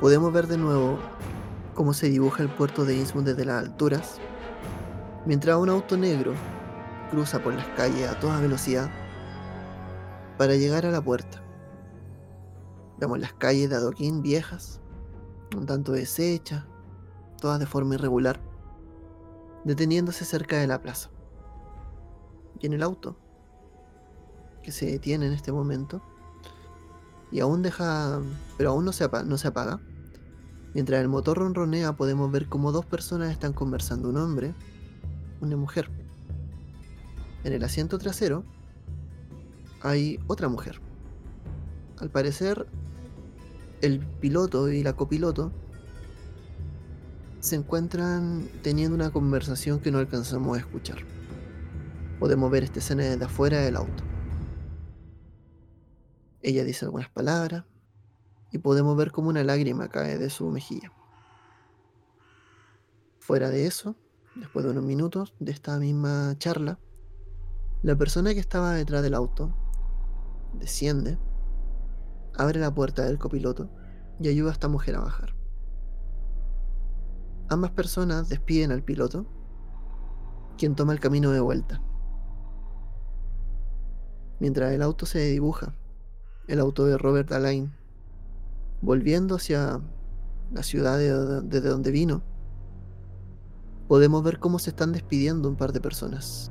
podemos ver de nuevo cómo se dibuja el puerto de Innsmouth desde las alturas, mientras un auto negro cruza por las calles a toda velocidad para llegar a la puerta. Vemos las calles de adoquín viejas, un tanto deshechas, todas de forma irregular, deteniéndose cerca de la plaza. Y en el auto, que se detiene en este momento, y aún deja, pero aún no se, apaga, mientras el motor ronronea podemos ver como dos personas están conversando, un hombre, una mujer. En el asiento trasero hay otra mujer. Al parecer, el piloto y la copiloto se encuentran teniendo una conversación que no alcanzamos a escuchar. Podemos ver esta escena desde afuera del auto. Ella dice algunas palabras y podemos ver como una lágrima cae de su mejilla. Fuera de eso, después de unos minutos de esta misma charla, la persona que estaba detrás del auto desciende, abre la puerta del copiloto y ayuda a esta mujer a bajar. Ambas personas despiden al piloto, quien toma el camino de vuelta. Mientras el auto se dibuja, el auto de Robert Alain, volviendo hacia la ciudad desde donde vino, podemos ver cómo se están despidiendo un par de personas.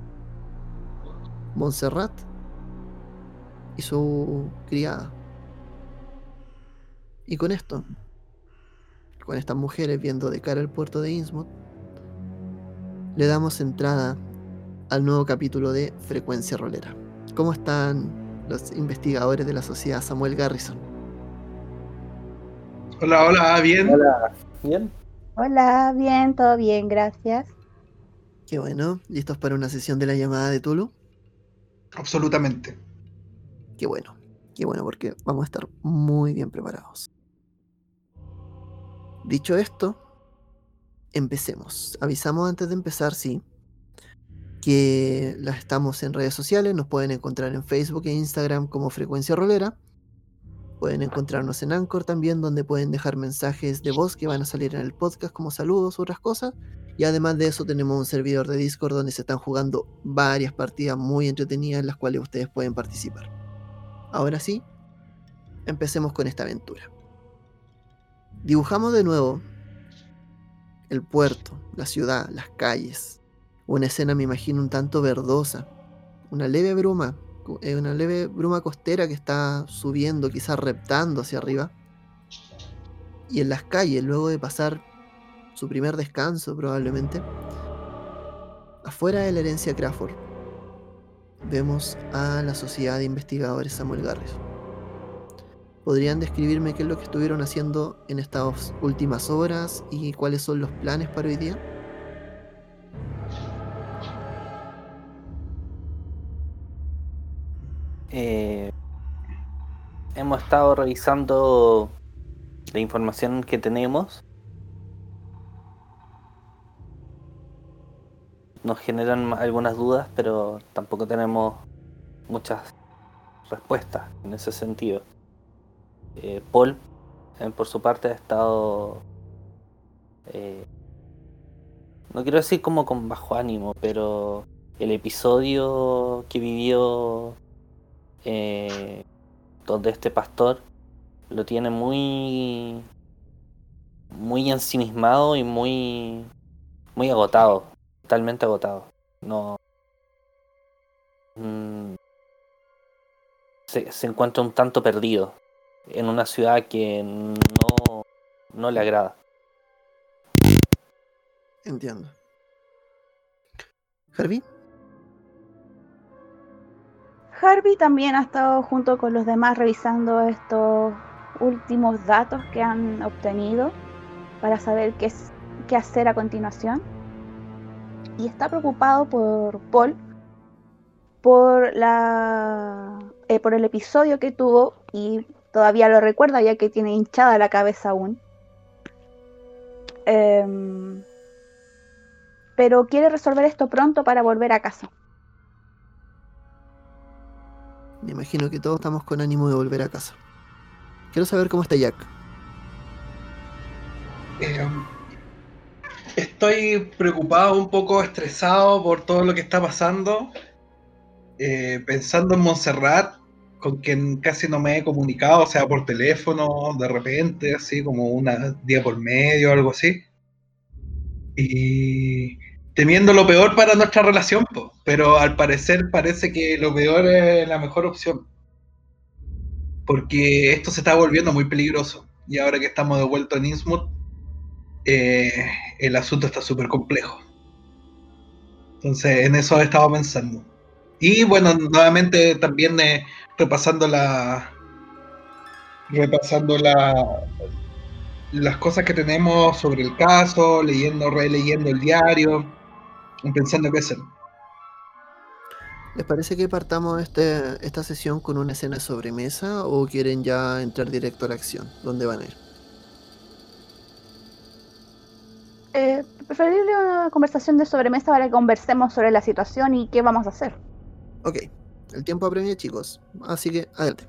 Montserrat y su criada. Y con esto con estas mujeres viendo de cara al puerto de Innsmouth, le damos entrada al nuevo capítulo de Frecuencia Rolera. ¿Cómo están los investigadores de la sociedad Samuel Garrison? Hola, hola, bien. Hola, bien. Hola, bien, todo bien, gracias. Qué bueno. ¿Listos para una sesión de la llamada de Tulu? Absolutamente. Qué bueno, qué bueno, porque vamos a estar muy bien preparados. Dicho esto, empecemos. Avisamos antes de empezar, sí, que las estamos en redes sociales, nos pueden encontrar en Facebook e Instagram como Frecuencia Rolera. Pueden encontrarnos en Anchor también, donde pueden dejar mensajes de voz que van a salir en el podcast como saludos u otras cosas. Y además de eso tenemos un servidor de Discord donde se están jugando varias partidas muy entretenidas en las cuales ustedes pueden participar. Ahora sí, empecemos con esta aventura. Dibujamos de nuevo el puerto, la ciudad, las calles. Una escena, me imagino, un tanto verdosa. Una leve bruma, eh, una leve bruma costera que está subiendo, quizás reptando hacia arriba. Y en las calles, luego de pasar su primer descanso probablemente, afuera de la herencia Crawford, vemos a la Sociedad de Investigadores Samuel Garrison. ¿Podrían describirme qué es lo que estuvieron haciendo en estas últimas horas y cuáles son los planes para hoy día? Eh, hemos estado revisando la información que tenemos. Nos generan algunas dudas, pero tampoco tenemos muchas respuestas en ese sentido. Eh, Paul, eh, por su parte, ha estado. Eh, no quiero decir como con bajo ánimo, pero el episodio que vivió donde este pastor lo tiene muy muy ensimismado y muy muy agotado totalmente agotado no mm, se encuentra un tanto perdido en una ciudad que no, no le agrada. Entiendo. Harvey. Harvey también ha estado junto con los demás revisando estos últimos datos que han obtenido para saber qué, es, qué hacer a continuación. Y está preocupado por Paul, por, la, eh, por el episodio que tuvo y Todavía lo recuerda ya que tiene hinchada la cabeza aún. Em, pero quiere resolver esto pronto para volver a casa. Me imagino que todos estamos con ánimo de volver a casa. Quiero saber cómo está Jack. Eh, estoy preocupado, un poco estresado por todo lo que está pasando. Eh, pensando en Montserrat, con quien casi no me he comunicado, o sea, por teléfono, de repente, así como una día por medio, algo así. Y temiendo lo peor para nuestra relación, pero al parecer parece que lo peor es la mejor opción. Porque esto se está volviendo muy peligroso. Y ahora que estamos de vuelta en Innsmouth, eh, el asunto está súper complejo. Entonces, en eso he estado pensando. Y bueno, nuevamente también eh, repasando la. Repasando la. Las cosas que tenemos sobre el caso, leyendo, releyendo el diario, pensando qué hacer. ¿Les parece que partamos este, esta sesión con una escena de sobremesa o quieren ya entrar directo a la acción? ¿Dónde van a ir? Eh, preferible una conversación de sobremesa para que conversemos sobre la situación y qué vamos a hacer. Ok, el tiempo apremia, chicos. Así que, adelante.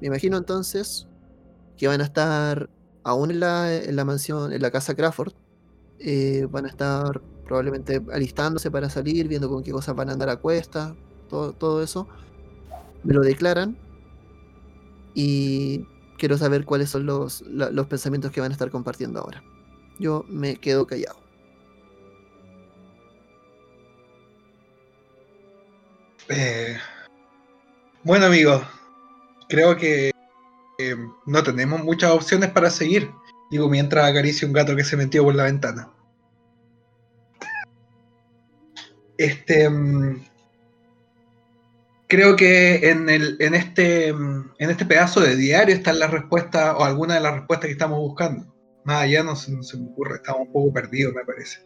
Me imagino entonces que van a estar aún en la, en la mansión, en la casa Crawford. Eh, van a estar probablemente alistándose para salir, viendo con qué cosas van a andar a cuesta, todo, todo eso. Me lo declaran y quiero saber cuáles son los, los pensamientos que van a estar compartiendo ahora. Yo me quedo callado. Eh, bueno amigos, creo que eh, no tenemos muchas opciones para seguir. Digo, mientras acaricia un gato que se metió por la ventana. Este. Mm, creo que en, el, en, este, mm, en este pedazo de diario están las respuestas, o algunas de las respuestas que estamos buscando. Más allá no se, no se me ocurre, estamos un poco perdidos, me parece.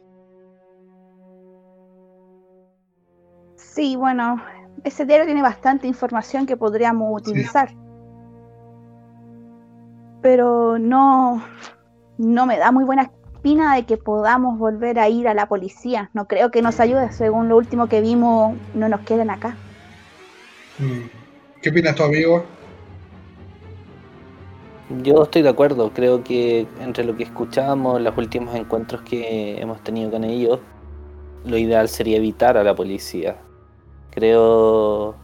Sí, bueno, ese diario tiene bastante información que podríamos utilizar. Sí. Pero no, no me da muy buena espina de que podamos volver a ir a la policía. No creo que nos ayude. Según lo último que vimos, no nos quedan acá. Mm. ¿Qué opinas tu amigo? Yo estoy de acuerdo. Creo que entre lo que escuchamos, los últimos encuentros que hemos tenido con ellos, lo ideal sería evitar a la policía. Creo,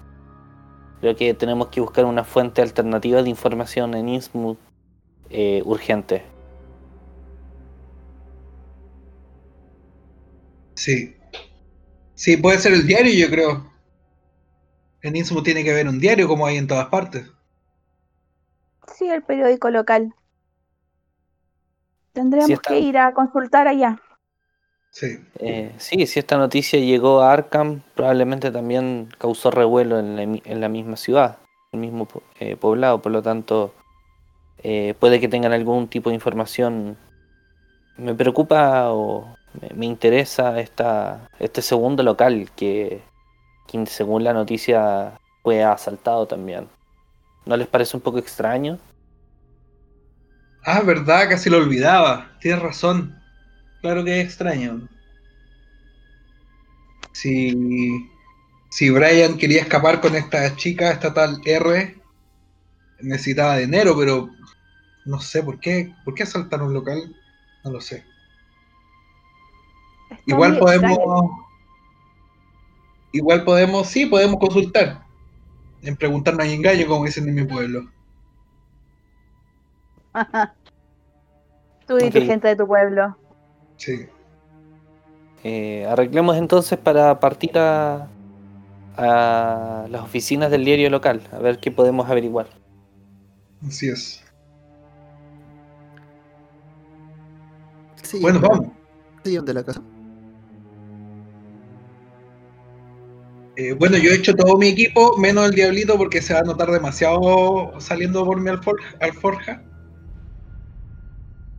creo que tenemos que buscar una fuente alternativa de información en Innsmouth eh, urgente. Sí. Sí, puede ser el diario, yo creo. En Innsmouth tiene que haber un diario como hay en todas partes. Sí, el periódico local. Tendremos que ir a consultar allá. Sí. Eh, sí, si esta noticia llegó a Arkham, probablemente también causó revuelo en la, en la misma ciudad, el mismo eh, poblado, por lo tanto, eh, puede que tengan algún tipo de información. Me preocupa o me, interesa esta, este segundo local que, que, según la noticia, fue asaltado también. ¿No les parece un poco extraño? Ah, verdad, casi lo olvidaba. Tienes razón. Claro que es extraño. Si, si Brian quería escapar con esta chica, esta tal R, necesitaba dinero, pero no sé por qué. ¿Por qué asaltar un local? No lo sé. Está igual podemos. Extraño. Igual podemos, sí, podemos consultar. En preguntar no hay engaño, como dicen en mi pueblo. Tú y okay. de tu pueblo. Sí. Eh, arreglemos entonces para partir a, a las oficinas del diario local, a ver qué podemos averiguar. Así es. Sí, bueno, vamos. Sí, de la casa. Eh, bueno, yo he hecho todo mi equipo, menos el diablito, porque se va a notar demasiado saliendo por mi alforja. alforja.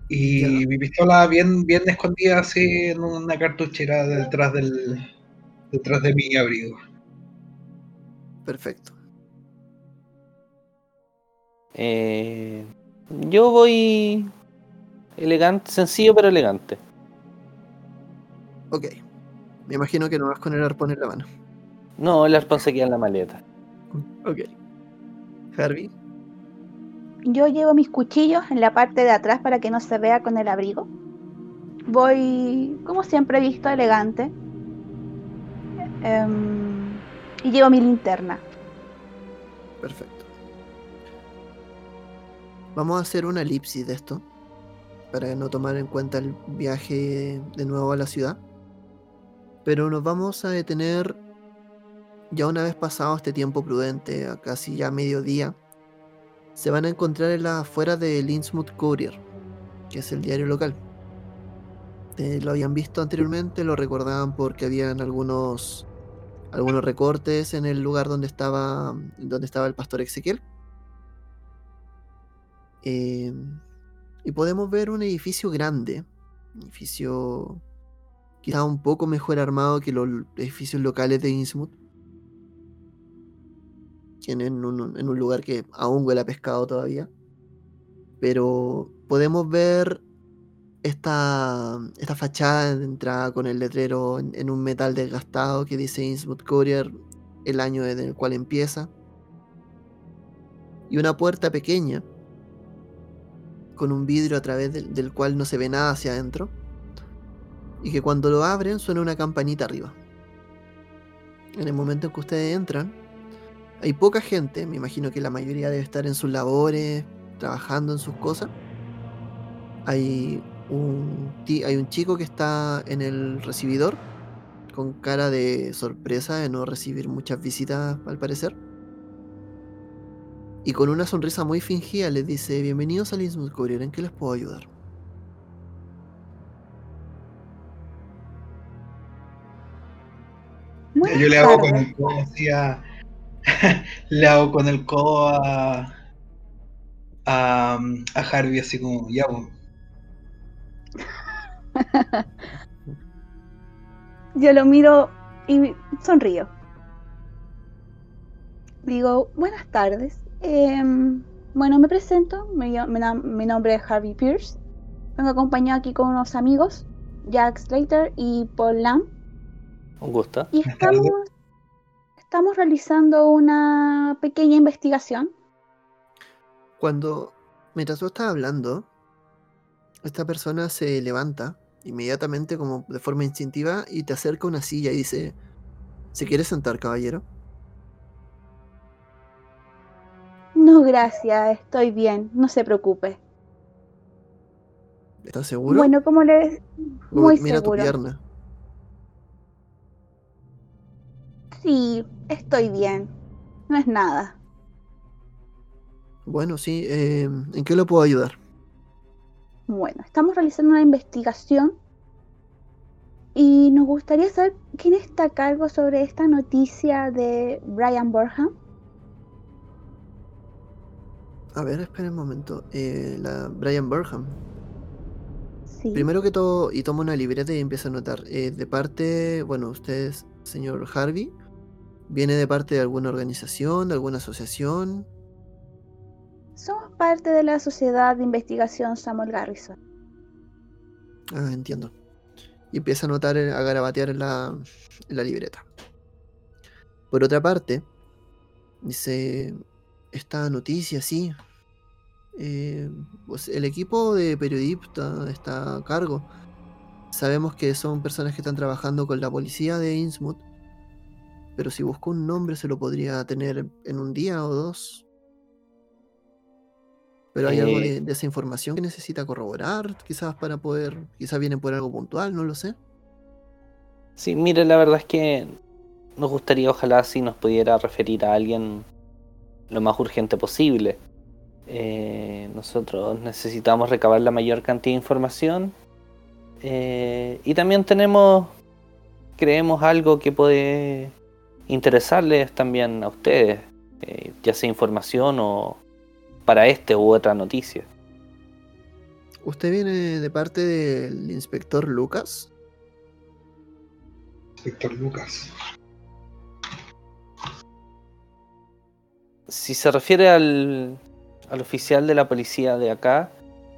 Y mi pistola bien, bien escondida así en una cartuchera detrás del detrás de mi abrigo. Perfecto. Eh, yo voy elegante, sencillo pero elegante. Ok. Me imagino que no vas con el arpón en la mano. No, el arpón se queda en la maleta. Ok. Harvey. yo llevo mis cuchillos en la parte de atrás para que no se vea con el abrigo. Voy, como siempre he visto, elegante. Em, y llevo mi linterna. Perfecto. Vamos a hacer una elipsis de esto para no tomar en cuenta el viaje de nuevo a la ciudad. Pero nos vamos a detener ya una vez pasado este tiempo prudente, a casi ya mediodía. Se van a encontrar en la afuera de Innsmouth Courier, que es el diario local. Eh, lo habían visto anteriormente, lo recordaban porque habían algunos algunos recortes en el lugar donde estaba donde estaba el pastor Ezequiel. Eh, y podemos ver un edificio grande, un edificio quizá un poco mejor armado que los edificios locales de Innsmouth. Un, en un lugar que aún huele a pescado todavía. Pero podemos ver esta, fachada de entrada con el letrero en, en un metal desgastado que dice Innsmouth Courier, el año en el cual empieza. Y una puerta pequeña con un vidrio a través del, del cual no se ve nada hacia adentro. Y que cuando lo abren suena una campanita arriba. En el momento en que ustedes entran, hay poca gente, me imagino que la mayoría debe estar en sus labores, trabajando en sus cosas. Hay un, ti- hay un chico que está en el recibidor, con cara de sorpresa de no recibir muchas visitas al parecer. Y con una sonrisa muy fingida les dice, bienvenidos al Innsmouth Courier, ¿en qué les puedo ayudar? Yo le hago a- le hago con el codo a, a, a Harvey así como, ya, Yo lo miro y sonrío. Digo, buenas tardes. Em, bueno, me presento. Mi, nam- mi nombre es Harvey Pierce. Vengo acompañado aquí con unos amigos, Jack Slater y Paul Lamb. Un gusto. Y estamos, estamos realizando una pequeña investigación. Cuando, mientras tú estás hablando, esta persona se levanta inmediatamente como de forma instintiva y te acerca una silla y dice, ¿se quiere sentar, caballero? No, gracias, estoy bien, no se preocupe. ¿Estás seguro? Bueno, como. Como Muy mira seguro. tu pierna. Sí, estoy bien. No es nada. Bueno, sí, eh, ¿en qué lo puedo ayudar? Bueno, estamos realizando una investigación y nos gustaría saber quién está a cargo sobre esta noticia de Brian Burham. A ver, espera un momento. Eh, la Brian Burham. Sí. Primero que todo, y toma una libreta y empieza a anotar. eh, de parte, bueno, usted es señor Harvey. ¿Viene de parte de alguna organización, de alguna asociación? Somos parte de la Sociedad de Investigación Samuel Garrison. Ah, entiendo. Y empieza a anotar, eh, a garabatear en la, en la libreta. Por otra parte, dice, esta noticia, sí. eh, pues el equipo de periodistas está a cargo. Sabemos que son personas que están trabajando con la policía de Innsmouth. Pero si busco un nombre se lo podría tener en un día o dos. Pero hay algo Eh, de, de esa información que necesita corroborar, quizás para poder, quizás vienen por algo puntual, no lo sé. Sí, mire, la verdad es que nos gustaría, ojalá, si nos pudiera referir a alguien lo más urgente posible. Eh, nosotros necesitamos recabar la mayor cantidad de información eh, y también tenemos, creemos algo que puede interesarles también a ustedes, eh, ya sea información o para este u otra noticia. Usted viene de parte del inspector Lucas. Víctor Lucas. Si se refiere al, al oficial de la policía de acá,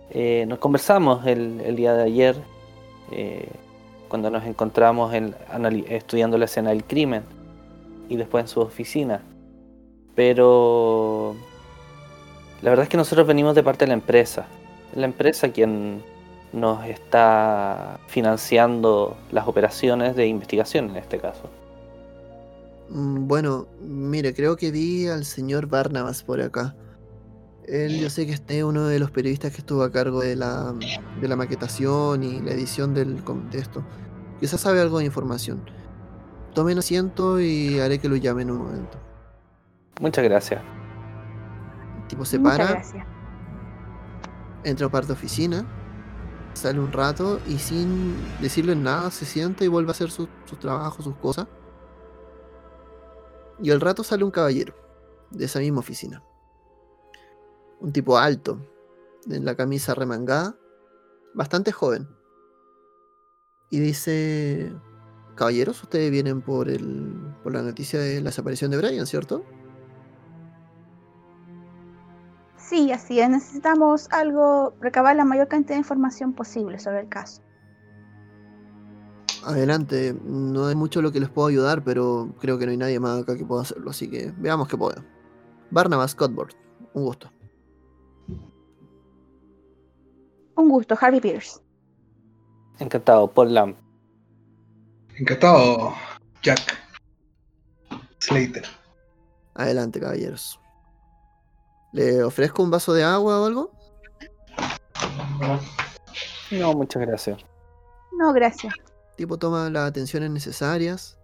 eh, nos conversamos el, el día de ayer eh, cuando nos encontramos en- anali- estudiando la escena del crimen y después en su oficina. Pero La verdad es que nosotros venimos de parte de la empresa. Es la empresa quien nos está financiando las operaciones de investigación en este caso. Mm, Bueno, mire, creo que vi al señor Barnabas por acá. Él, yo sé que este es uno de los periodistas que estuvo a cargo de la, de la maquetación y la edición del, com- de esto. Quizás sabe algo de información. Tomen asiento y haré que lo llame en un momento. Muchas gracias. El tipo se Muchas para, gracias. entra a parte de oficina, sale un rato y sin decirle nada se sienta y vuelve a hacer su, su trabajo, sus cosas. Y al rato sale un caballero de esa misma oficina. Un tipo alto, en la camisa remangada, bastante joven. Y dice, caballeros, ustedes vienen por, el, por la noticia de la desaparición de Brian, ¿cierto? Sí, así es. Necesitamos algo, recabar la mayor cantidad de información posible sobre el caso. Adelante, no hay mucho lo que les puedo ayudar, pero creo que no hay nadie más acá que pueda hacerlo, así que veamos qué puedo. Barnabas Cotboard, un gusto. Un gusto, Harvey Pierce. Encantado, Paul Lamb. Encantado, Jack Slater. Adelante, caballeros. ¿Le ofrezco un vaso de agua o algo? No, muchas gracias. No, gracias. Tipo toma las atenciones necesarias.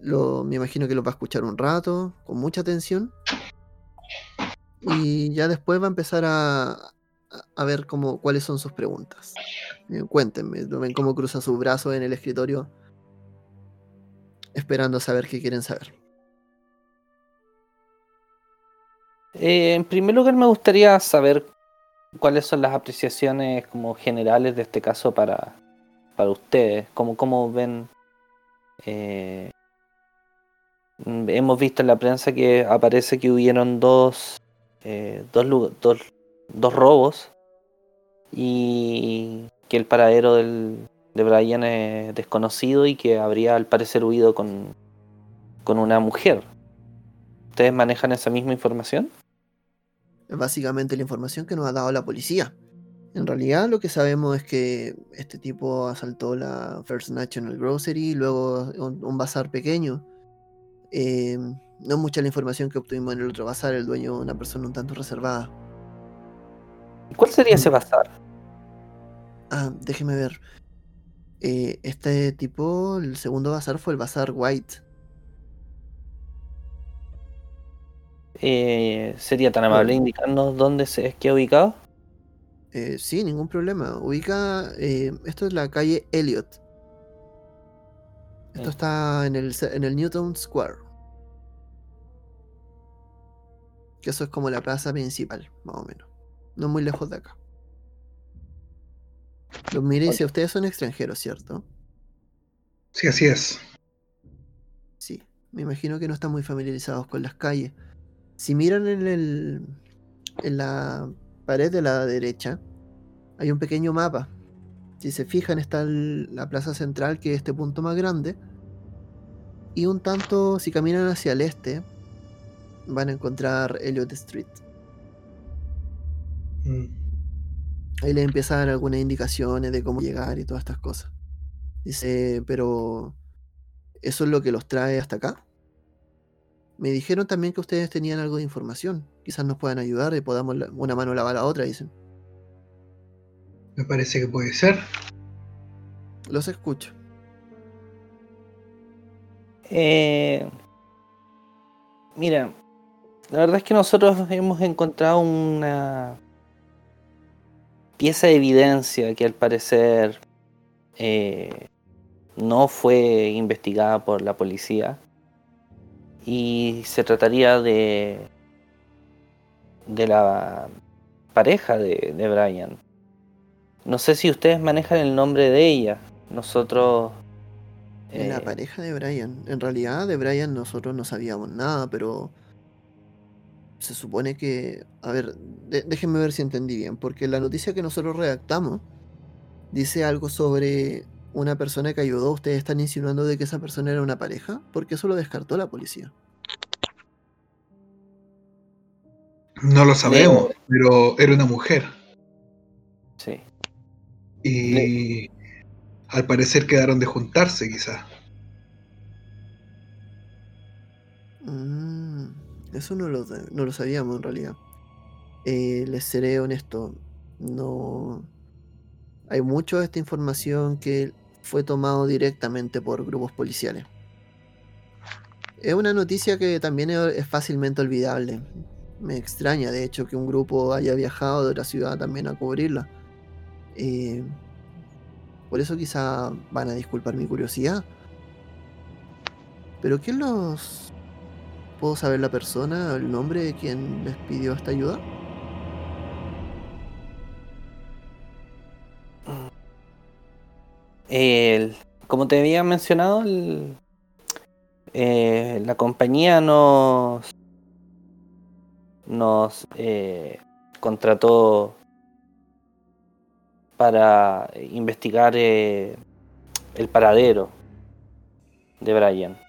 Lo, me imagino que lo va a escuchar un rato, con mucha atención. Y ya después va a empezar a, a- ver cómo, cuáles son sus preguntas. Eh, cuéntenme, ¿lo ven cómo cruza sus brazos en el escritorio, esperando saber qué quieren saber. Eh, en primer lugar, me gustaría saber cuáles son las apreciaciones como generales de este caso para, para ustedes. Cómo, cómo ven. eh, hemos visto en la prensa que aparece que hubieron dos, dos, dos, dos robos y que el paradero del, de Brian es desconocido y que habría al parecer huido con, con una mujer. ¿Ustedes manejan esa misma información? Es básicamente la información que nos ha dado la policía. En realidad lo que sabemos es que este tipo asaltó la First National Grocery luego un, un bazar pequeño. Eh, no mucha la información que obtuvimos en el otro bazar, el dueño una persona un tanto reservada. ¿Cuál sería ese bazar? Ah, déjeme ver. Eh, este tipo, el segundo bazar fue el bazar White. Eh, ¿Sería tan amable indicarnos dónde se es que ha ubicado? Eh, sí, ningún problema. Ubica, eh, esto es la calle Elliot. Esto Mm. está en el, en el Newton Square. Que eso es como la plaza principal, más o menos. No muy lejos de acá. Los mire y dice, ustedes son extranjeros, ¿cierto? Sí, así es. Sí, me imagino que no están muy familiarizados con las calles. Si miran en el en la pared de la derecha, hay un pequeño mapa. Si se fijan, está el- la plaza central, que es este punto más grande. Y un tanto, si caminan hacia el este, van a encontrar Elliot Street. Mm. Ahí le empiezan a dar algunas indicaciones de cómo llegar y todas estas cosas. Dice, pero ¿eso es lo que los trae hasta acá? Me dijeron también que ustedes tenían algo de información. Quizás nos puedan ayudar y podamos la- una mano lavar la otra, dicen. Me parece que puede ser. Los escucho. Eh, mira, la verdad es que nosotros hemos encontrado una pieza de evidencia que al parecer eh, no fue investigada por la policía y se trataría de de la pareja de, de Brian. No sé si ustedes manejan el nombre de ella. Nosotros La eh, pareja de Brian. En realidad, de Brian nosotros no sabíamos nada, pero se supone que. A ver, de- déjenme ver si entendí bien, porque la noticia que nosotros redactamos dice algo sobre una persona que ayudó. ¿Ustedes están insinuando de que esa persona era una pareja? Porque eso lo descartó la policía. No lo sabemos, pero era una mujer. Sí. Y al parecer quedaron de juntarse, quizás. Mm, eso no lo, no lo sabíamos en realidad. Eh, les seré honesto, no hay mucho de esta información que fue tomado directamente por grupos policiales. Es una noticia que también es fácilmente olvidable. Me extraña, de hecho, que un grupo haya viajado de la ciudad también a cubrirla. Eh, por eso quizá van a disculpar mi curiosidad. Pero ¿quién los... ¿Puedo saber la persona, el nombre de quien les pidió esta ayuda? El- como te había mencionado, el- eh, la compañía nos, nos eh, contrató para investigar eh, el paradero de Brian.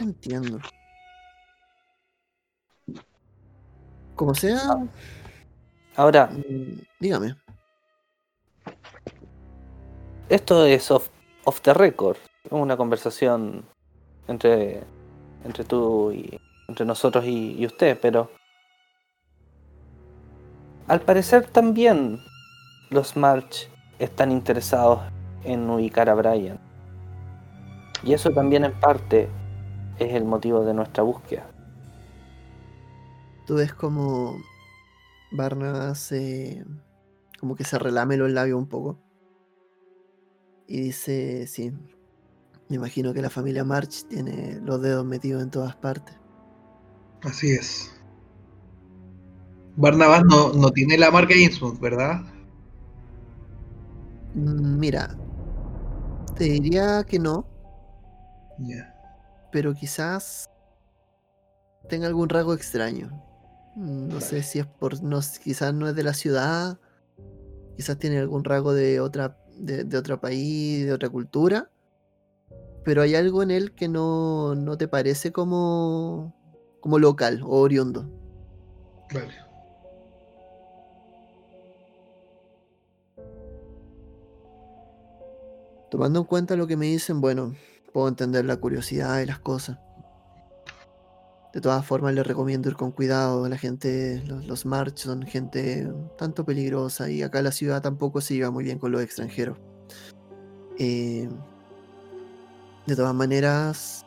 Entiendo. Como sea, Ahora, mm, dígame. esto es off, off the record, es una conversación entre, entre tú y entre nosotros y, y usted, pero al parecer también los March están interesados en ubicar a Brian. Y eso también en parte es el motivo de nuestra búsqueda. Tú ves como Barnabas se... como que se relame los labios un poco. Y dice, sí, me imagino que la familia March tiene los dedos metidos en todas partes. Así es. Barnabas no, no tiene la marca Innsmouth, ¿verdad? Mm, Mira, te diría que no, Ya. Pero quizás tenga algún rasgo extraño. Mm, No sé si es por, no, quizás no es de la ciudad, quizás tiene algún rasgo de otra, de, de otro país, de otra cultura, pero hay algo en él que no, no te parece como, como local o oriundo. Vale. Tomando en cuenta lo que me dicen, bueno, puedo entender la curiosidad y las cosas. De todas formas, les recomiendo ir con cuidado. La gente, los, los March son gente tanto peligrosa y acá la ciudad tampoco se lleva muy bien con los extranjeros. Eh, de todas maneras,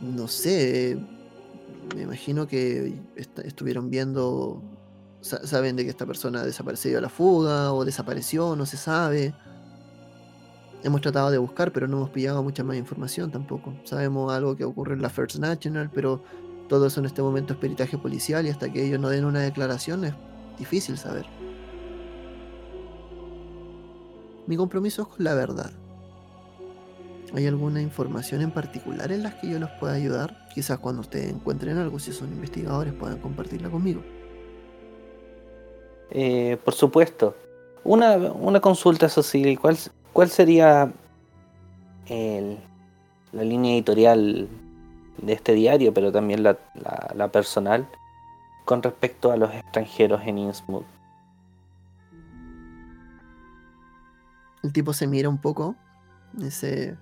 no sé, me imagino que est- estuvieron viendo, sa- saben de que esta persona desapareció a la fuga o desapareció, no se sabe. Hemos tratado de buscar, pero no hemos pillado mucha más información tampoco. Sabemos algo que ocurre en la First National, pero todo eso en este momento es peritaje policial y hasta que ellos no den una declaración es difícil saber. Mi compromiso es con la verdad. ¿Hay alguna información en particular en las que yo los pueda ayudar? Quizás cuando ustedes encuentren algo, si son investigadores, puedan compartirla conmigo. Eh, por supuesto. Una, una consulta, Cecilia. ¿Cuál, cuál sería el- la línea editorial de este diario, pero también la, personal, con respecto a los extranjeros en Innsmouth? El tipo se mira un poco. Dice,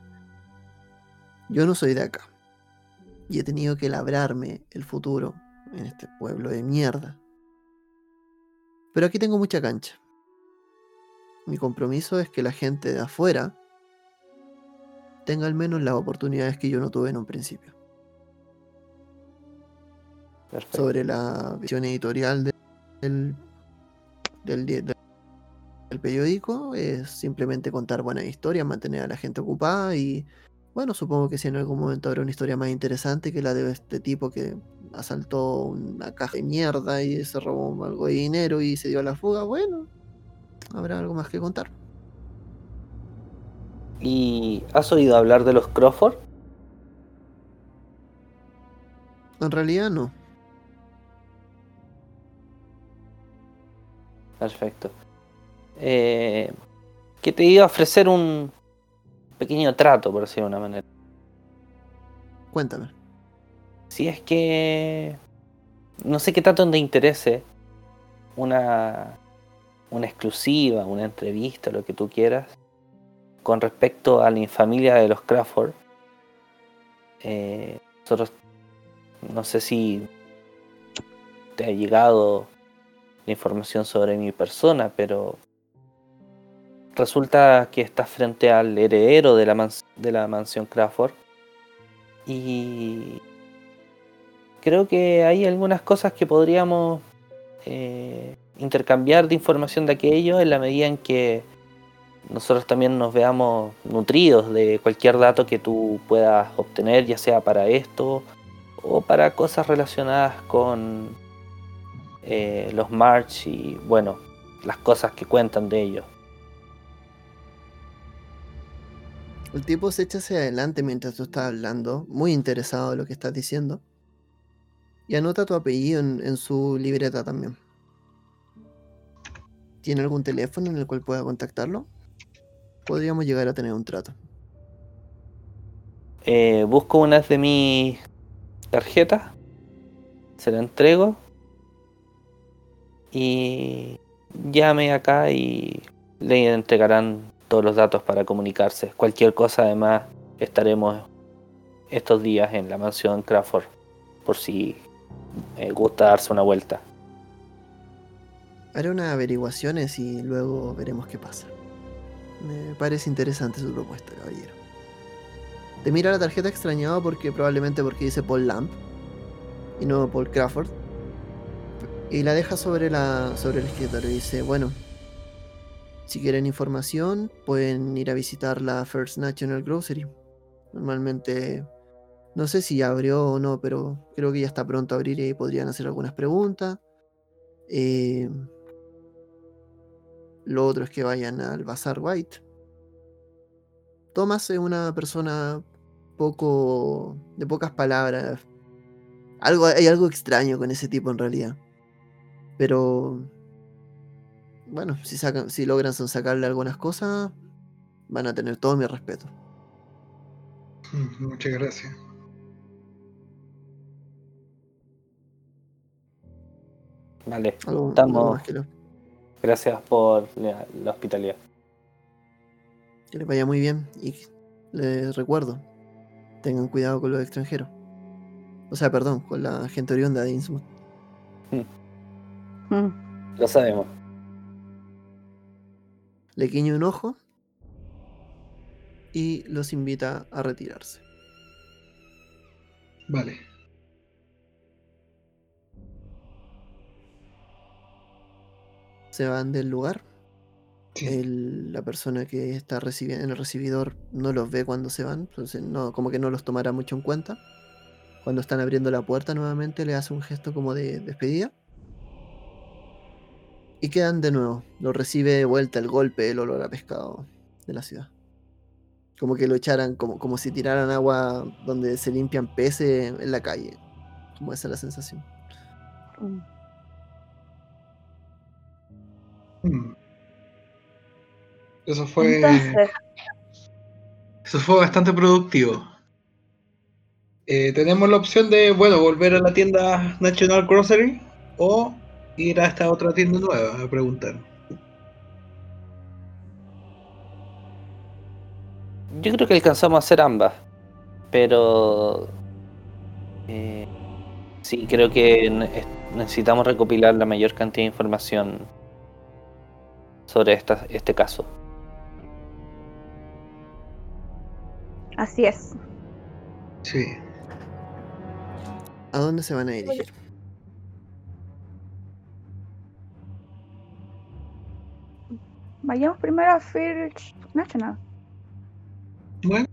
yo no soy de acá. Y he tenido que labrarme el futuro en este pueblo de mierda. Pero aquí tengo mucha cancha. Mi compromiso es que la gente de afuera tenga al menos las oportunidades que yo no tuve en un principio. Perfecto. Sobre la visión editorial de- del, del, del periódico es simplemente contar buenas historias, mantener a la gente ocupada y bueno, supongo que si en algún momento habrá una historia más interesante que la de este tipo que asaltó una caja de mierda y se robó algo de dinero y se dio a la fuga, bueno, habrá algo más que contar. ¿Y has oído hablar de los Crawford? En realidad no. Perfecto. Eh, que te iba a ofrecer un pequeño trato, por decirlo de una manera. Cuéntame. si es que no sé qué tanto te interese una, una exclusiva, una entrevista, lo que tú quieras, con respecto a la infamilia de los Crawford. Eh, nosotros, no sé si te ha llegado la información sobre mi persona, pero resulta que estás frente al heredero de la, de la mansión Crawford y creo que hay algunas cosas que podríamos eh, intercambiar de información de aquello en la medida en que nosotros también nos veamos nutridos de cualquier dato que tú puedas obtener, ya sea para esto o para cosas relacionadas con eh, los March y bueno, las cosas que cuentan de ellos. El tipo se echa hacia adelante mientras tú estás hablando, muy interesado en lo que estás diciendo. Y anota tu apellido en, su libreta también. ¿Tiene algún teléfono en el cual pueda contactarlo? Podríamos llegar a tener un trato. Eh, busco una de mis tarjetas, se la entrego y llame acá y le entregarán todos los datos para comunicarse. Cualquier cosa además estaremos estos días en la mansión Crawford por si eh, gusta darse una vuelta. Haré unas averiguaciones y luego veremos qué pasa. Me parece interesante su propuesta, caballero. Te mira la tarjeta extrañada porque probablemente porque dice Paul Lamp y no Paul Crawford. Y la deja sobre la sobre el escritorio y dice, bueno, si quieren información pueden ir a visitar la First National Grocery. Normalmente no sé si abrió o no, pero creo que ya está pronto a abrir y podrían hacer algunas preguntas. Eh, lo otro es que vayan al Bazar White. Thomas es una persona poco. de pocas palabras. Algo, hay algo extraño con ese tipo en realidad. Pero. Bueno, si, sacan, si logran sacarle algunas cosas, van a tener todo mi respeto. Muchas gracias. Vale, estamos. Gracias por la, hospitalidad. Que les vaya muy bien y les recuerdo, tengan cuidado con los extranjeros. O sea, perdón, con la gente oriunda de Innsmouth. Hmm. Hmm. Lo sabemos. Le quiño un ojo y los invita a retirarse. Vale. Se van del lugar. la persona que está en el recibidor no los ve cuando se van, entonces no, como que no los tomará mucho en cuenta. Cuando están abriendo la puerta nuevamente le hace un gesto como de despedida. Y quedan de nuevo. Lo recibe de vuelta el golpe, el olor a pescado de la ciudad. Como que lo echaran, como, como si tiraran agua donde se limpian peces en la calle. Como esa es la sensación. Mm. Hmm. Eso fue. Eso fue bastante productivo. Eh, tenemos la opción de, bueno, volver a la tienda National Grocery o ir a esta otra tienda nueva a preguntar. Yo creo que alcanzamos a hacer ambas, pero eh, sí, creo que necesitamos recopilar la mayor cantidad de información sobre esta, este caso. Así es. Sí. ¿A dónde se van a dirigir? Vayamos primero a First National. Bueno.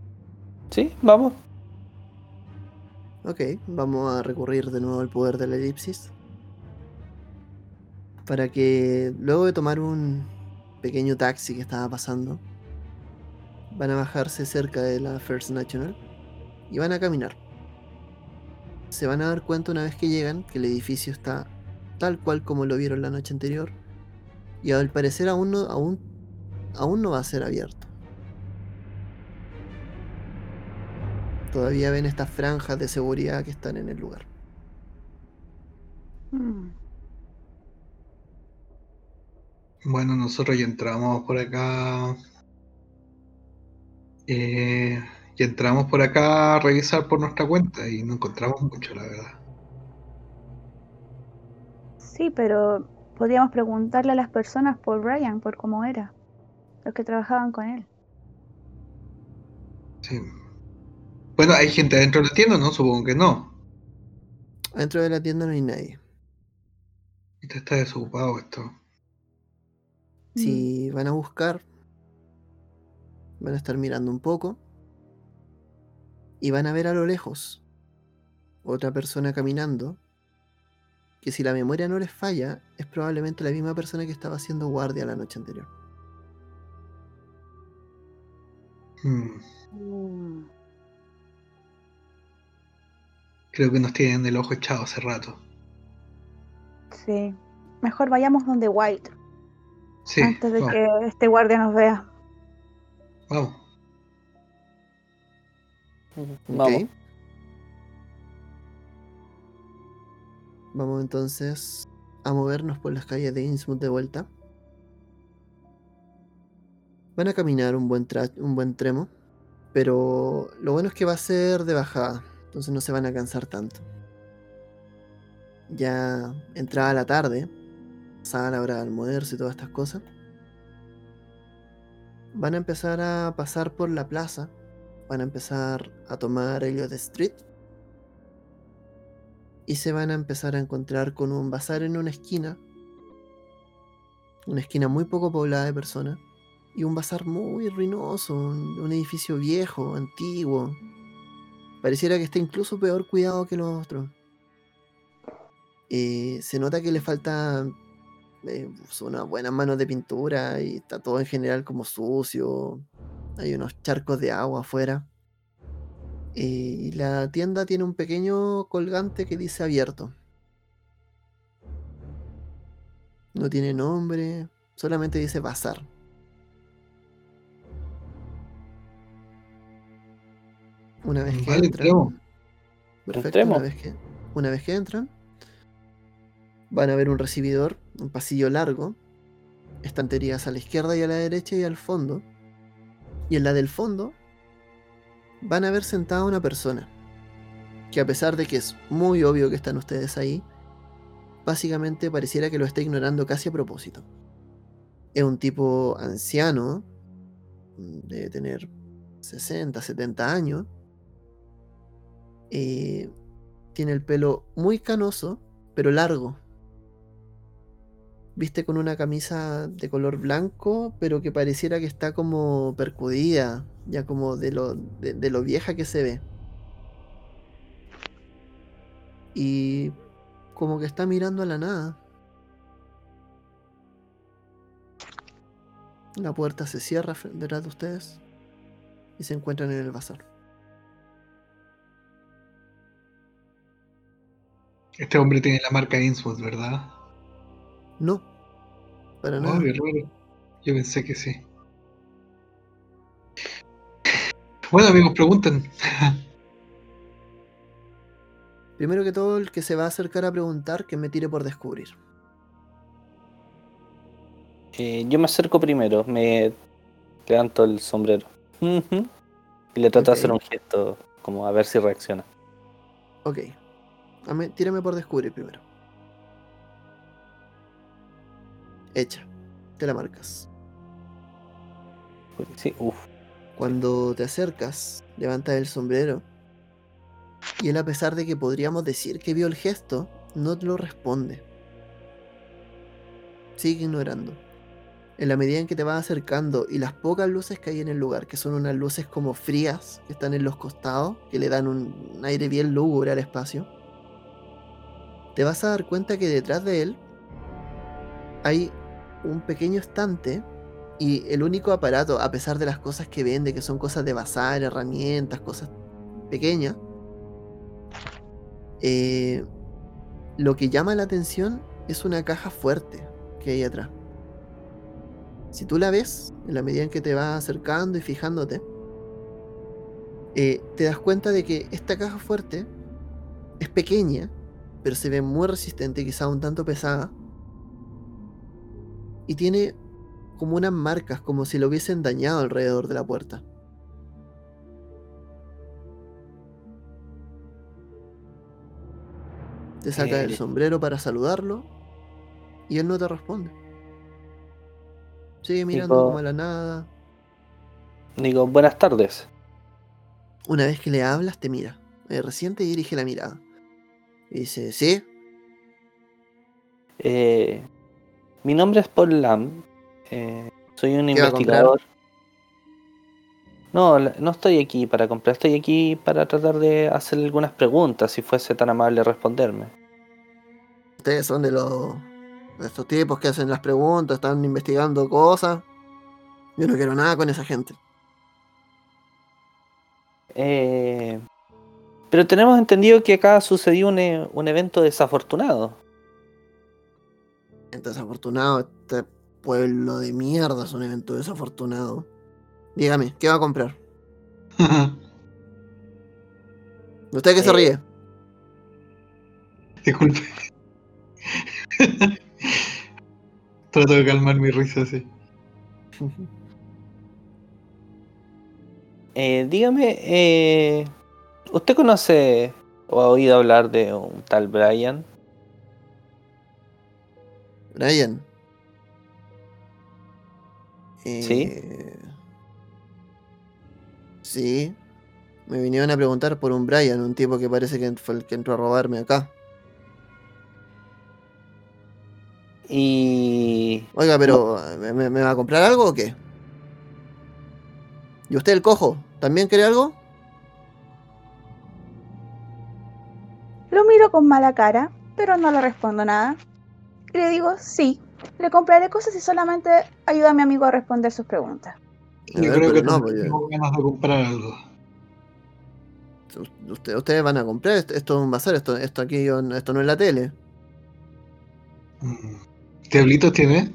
Sí, vamos. Ok, vamos a recurrir de nuevo al poder de la elipsis. Para que luego de tomar un pequeño taxi que estaba pasando. Van a bajarse cerca de la First National y van a caminar. Se van a dar cuenta una vez que llegan que el edificio está tal cual como lo vieron la noche anterior y al parecer aún no, aún, aún no va a ser abierto. todavía ven estas franjas de seguridad que están en el lugar. Mm. Bueno, nosotros ya entramos por acá. eh, y entramos por acá a revisar por nuestra cuenta y no encontramos mucho, la verdad. Sí, pero podríamos preguntarle a las personas por Brian, por cómo era, los que trabajaban con él. Sí. Bueno, hay gente adentro de la tienda, ¿no? Supongo que no. Dentro de la tienda no hay nadie. Está desocupado esto. Mm. Si van a buscar, van a estar mirando un poco y van a ver a lo lejos otra persona caminando que si la memoria no les falla es probablemente la misma persona que estaba haciendo guardia la noche anterior. Hmm, Mm. Creo que nos tienen el ojo echado hace rato. Sí. Mejor vayamos donde White, Sí, antes de vamos, que este guardia nos vea. vamos. Vamos. Vamos entonces a movernos por las calles de Innsmouth de vuelta. Van a caminar un buen, tra- un buen tremo, pero lo bueno es que va a ser de bajada, entonces no se van a cansar tanto. Ya entrada la tarde, la hora de almuerzo y todas estas cosas, van a empezar a pasar por la plaza, van a empezar a tomar Elliot Street y se van a empezar a encontrar con un bazar en una esquina, una esquina muy poco poblada de personas, y un bazar muy ruinoso, un, un edificio viejo, antiguo. Pareciera que está incluso peor cuidado que los otros. Eh, se nota que le falta eh, unas buenas manos de pintura y está todo en general como sucio. Hay unos charcos de agua afuera. Eh, y la tienda tiene un pequeño colgante que dice abierto. No tiene nombre, solamente dice bazar. Una vez que Vale, entran, perfecto, Entremos. una vez que, una vez que entran, van a ver un recibidor, un pasillo largo, estanterías a la izquierda y a la derecha y al fondo. Y en la del fondo van a ver sentada una persona. Que a pesar de que es muy obvio que están ustedes ahí, básicamente pareciera que lo está ignorando casi a propósito. Es un tipo anciano, debe tener 60, 70 años. Eh, tiene el pelo muy canoso, pero largo. Viste con una camisa de color blanco, pero que pareciera que está como percudida, ya como de lo, de, lo vieja que se ve. Y como que está mirando a la nada. La puerta se cierra detrás de ustedes y se encuentran en el bazar. Este hombre tiene la marca Innsmouth, ¿verdad? No, para nada. Oh, qué raro. Yo pensé que sí. Bueno, amigos, pregunten. Primero que todo, el que se va a acercar a preguntar, que me tire por descubrir. Eh, yo me acerco primero, me levanto el sombrero. Y le trato Ok. de hacer un gesto, como a ver si reacciona. Ok. Ame- tírame por descubrir primero. Hecha. Te la marcas. Sí, uff. Cuando te acercas, levantas el sombrero. Y él, a pesar de que podríamos decir que vio el gesto, no te lo responde. Sigue ignorando. En la medida en que te vas acercando y las pocas luces que hay en el lugar, que son unas luces como frías, que están en los costados, que le dan un aire bien lúgubre al espacio, te vas a dar cuenta que detrás de él hay un pequeño estante y el único aparato, a pesar de las cosas que vende, que son cosas de bazar, herramientas, cosas pequeñas, eh, lo que llama la atención es una caja fuerte que hay atrás. Si tú la ves, en la medida en que te vas acercando y fijándote, eh, te das cuenta de que esta caja fuerte es pequeña, pero se ve muy resistente, quizá un tanto pesada. Y tiene como unas marcas, como si lo hubiesen dañado alrededor de la puerta. Te saca el Eh. sombrero para saludarlo y él no te responde. Sigue mirando como a la nada. Digo, buenas tardes. Una vez que le hablas, te mira. Eh, recién te dirige la mirada. Y dice, ¿sí? Eh, mi nombre es Paul Lam. Eh, soy un investigador. No, no estoy aquí para comprar, estoy aquí para tratar de hacerle algunas preguntas, si fuese tan amable responderme. Ustedes son de los de estos tipos que hacen las preguntas, están investigando cosas. Yo no quiero nada con esa gente. Eh, pero tenemos entendido que acá sucedió un, e- un evento desafortunado. Entonces, afortunado, este pueblo de mierda es un evento desafortunado. Dígame, ¿qué va a comprar? ¿Usted qué se Eh. ríe? Disculpe. Trato de calmar mi risa, sí. Eh, dígame, eh, ¿usted conoce o ha oído hablar de un tal Brian? Brian. ¿Sí? Eh, Sí. Me vinieron a preguntar por un Brian, un tipo que parece que fue el que entró a robarme acá. Y Oiga, pero ¿me, me- me va a comprar algo o qué? ¿Y usted el cojo? ¿También quiere algo? Lo miro con mala cara, pero no le respondo nada. Y le digo, sí, le compraré cosas y solamente ayuda a mi amigo a responder sus preguntas. Yo ver, creo pero que no, pues, tengo ganas de comprar algo. usted- ustedes van a comprar, esto, esto es un bazar, esto, esto aquí yo- esto no es la tele. Mm. ¿Diablitos tiene?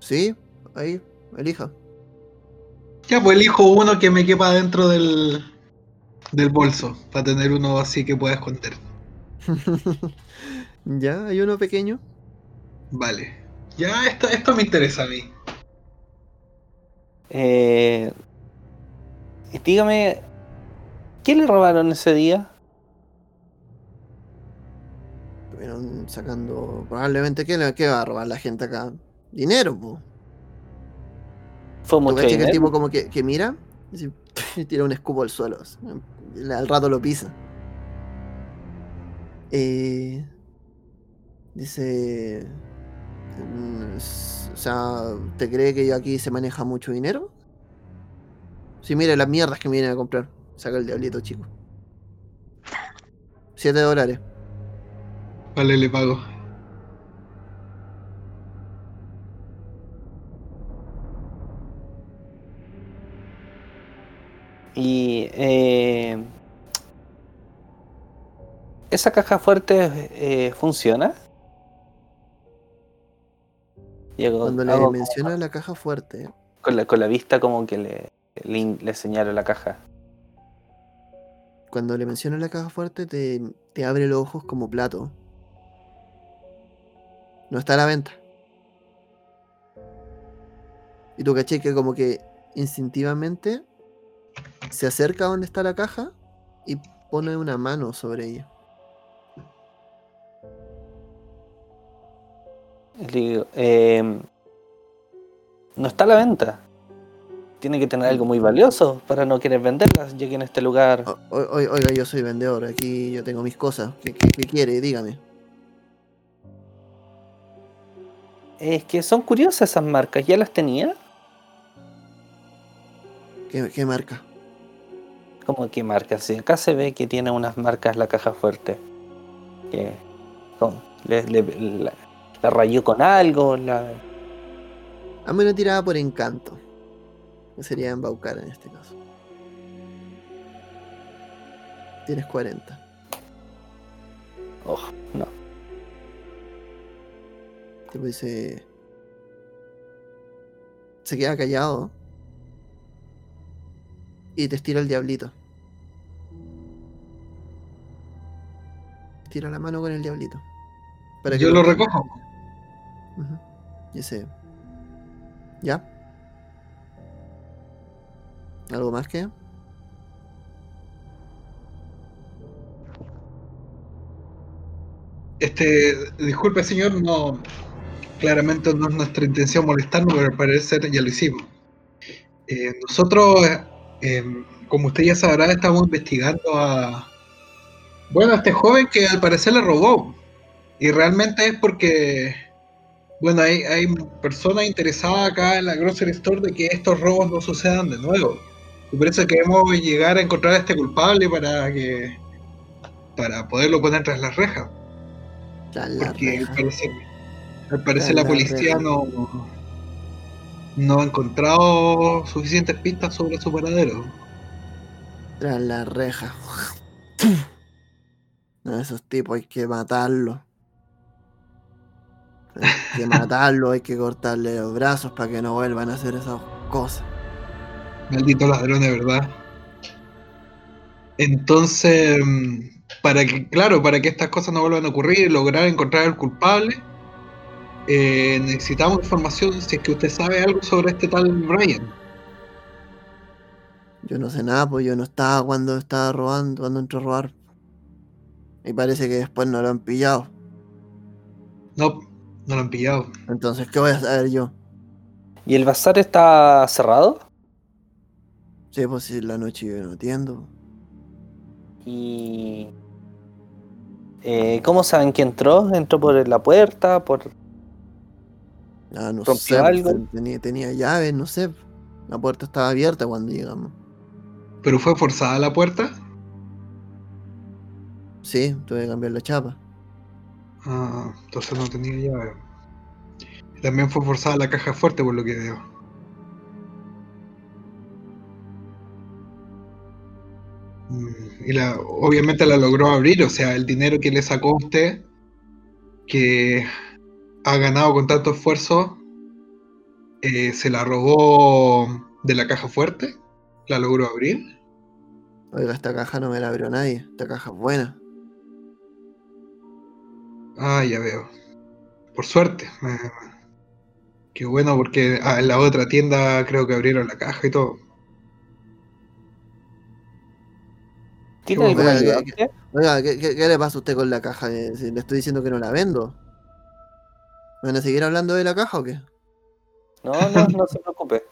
¿Sí? Ahí, elija. Ya, pues elijo uno que me quepa dentro del, del bolso, para tener uno así que pueda esconder. ya, hay uno pequeño. Vale. Ya, esto, esto me interesa a mí. eh, dígame, ¿qué le robaron ese día? Estuvieron sacando. Probablemente, ¿qué, le- qué va a robar la gente acá? Dinero, po. Fue ¿Tú mucho cachai que el dinero. tipo como que, que mira y tira un escupo al suelo? Al rato lo pisa. Eh, dice. mm, O sea, ¿te cree que yo aquí se maneja mucho dinero? Sí, mire las mierdas que me vienen a comprar. Saca el diablito, chico. 7 dólares. Vale, le pago. Y eh, esa caja fuerte eh, funciona. Cuando le menciona la caja fuerte, con la, con la vista como que le, le, señalo la caja. cuando le menciona la caja fuerte, te, te abre los ojos como plato. No está a la venta. Y tú caché que como que instintivamente se acerca a donde está la caja y pone una mano sobre ella. Le digo, eh, no está a la venta. Tiene que tener algo muy valioso para no querer venderlas, ya que en este lugar O- o- o- oiga, yo soy vendedor, aquí yo tengo mis cosas. ¿Qué, qué- qué quiere? Dígame. es que son curiosas esas marcas. ¿Ya las tenía? ¿Qué, qué marca? ¿Cómo que marcas? Sí, acá se ve que tiene unas marcas la caja fuerte. Que con- le, le- la, la rayó con algo. La, Hazme una tirada por encanto. Que sería embaucar en este caso. Tienes 40. oh, no. Tipo dice. Se queda callado. y te estira el diablito. Tira la mano con el diablito. Para que Yo lo recojo. Y ese. ¿Ya? ¿Algo más que? Este, disculpe señor, no, claramente no es nuestra intención molestarnos, pero al parecer ya lo hicimos. Eh, nosotros, eh, como usted ya sabrá, estamos investigando a, bueno, a este joven que al parecer le robó. Y realmente es porque, bueno, hay, hay personas interesadas acá en la Grocery Store de que estos robos no sucedan de nuevo. Y por eso queremos llegar a encontrar a este culpable para que, para poderlo poner tras las rejas. Tras la Porque al reja. parecer, al parecer La la policía reja. no, no ha encontrado suficientes pistas sobre su paradero. Tras la reja. No, esos tipos hay que matarlos. Hay que matarlos, hay que cortarle los brazos para que no vuelvan a hacer esas cosas. Malditos ladrones, ¿verdad? Entonces, mm, para que, claro, para que estas cosas no vuelvan a ocurrir y lograr encontrar al culpable, eh, necesitamos información si es que usted sabe algo sobre este tal Brian. Yo no sé nada, pues yo no estaba cuando estaba robando, cuando entró a robar. Y parece que después no lo han pillado. No, no lo han pillado. Entonces, ¿qué voy a saber yo? ¿Y el bazar está cerrado? Sí, pues si la noche yo no atiendo. ¿Y eh, cómo saben que entró? ¿Entró por la puerta? ¿Por... Ah, no ¿Rompió sé, pues, algo? tenía, tenía llaves, no sé. La puerta estaba abierta cuando llegamos. ¿Pero fue forzada la puerta? Sí, tuve que cambiar la chapa. Ah, entonces no tenía llave. También fue forzada la caja fuerte por lo que veo. Mm, Y la, obviamente la logró abrir, o sea, el dinero que le sacó a usted, que ha ganado con tanto esfuerzo, eh, se la robó de la caja fuerte, la logró abrir. Oiga, esta caja no me la abrió nadie. Esta caja es buena. Ah, ya veo. Por suerte. me- Qué bueno, porque ah, en la otra tienda creo que abrieron la caja y todo. Oiga, ¿qué, qué, qué le pasa a usted con la caja? Eh, si le estoy diciendo que no la vendo. ¿Me ¿Van a seguir hablando de la caja o qué? No, no, no se preocupe.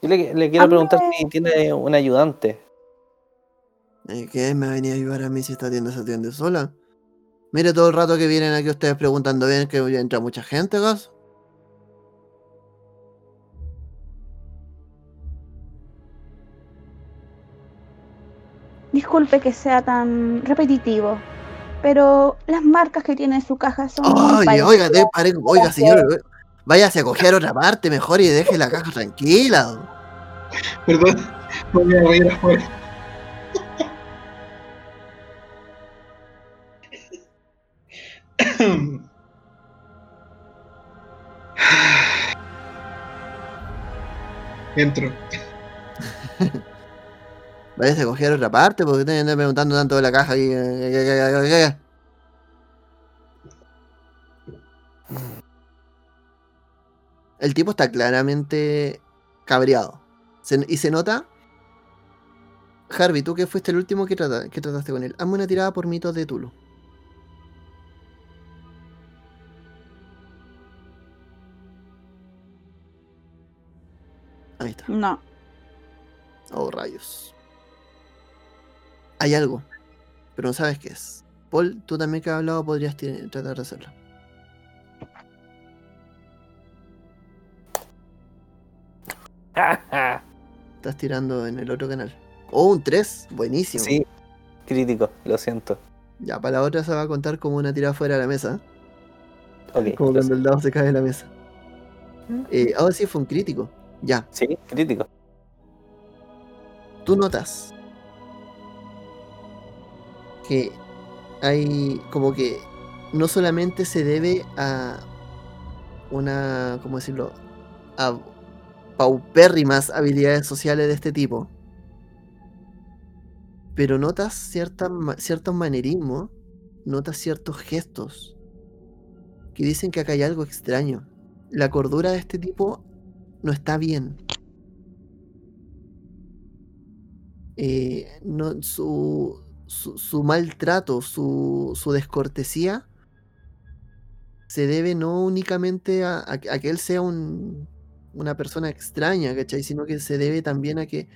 Yo le, le quiero preguntar si tiene un ayudante. Eh, ¿Qué? ¿Me va a venir a ayudar a mí si esta tienda se atiende sola? Mire todo el rato que vienen aquí ustedes preguntando bien que entra mucha gente, gas. Disculpe que sea tan repetitivo, pero las marcas que tiene en su caja son parecidas. oiga, de- pare- oiga, señor, váyase a coger otra parte mejor y deje la caja tranquila. Perdón, no me voy a ir afuera. Entro. A coger otra parte porque te andan preguntando tanto de la caja aquí. El tipo está claramente cabreado. Y se nota. Harvey, tú que fuiste el último que, trata- trataste con él. Hazme una tirada por mitos de Tulu. Ahí está. No, Oh, rayos. Hay algo, pero no sabes qué es. Paul, tú también que has hablado podrías tratar de hacerlo. Estás tirando en el otro canal. Oh, un 3. Buenísimo. sí, crítico, lo siento. Ya, para la otra se va a contar como una tirada fuera de la mesa. Ok, Como cuando el dado se cae de la mesa. Eh, ahora sí fue un crítico. Ya, Sí, crítico. tú notas que hay como que no solamente se debe a una, ¿cómo decirlo? A paupérrimas habilidades sociales de este tipo, pero notas cierta ciertos manerismos, notas ciertos gestos que dicen que acá hay algo extraño. La cordura de este tipo no está bien. Eh, su, maltrato, su, descortesía se debe no únicamente a, que él sea un, una persona extraña, ¿cachai? Sino que se debe también a que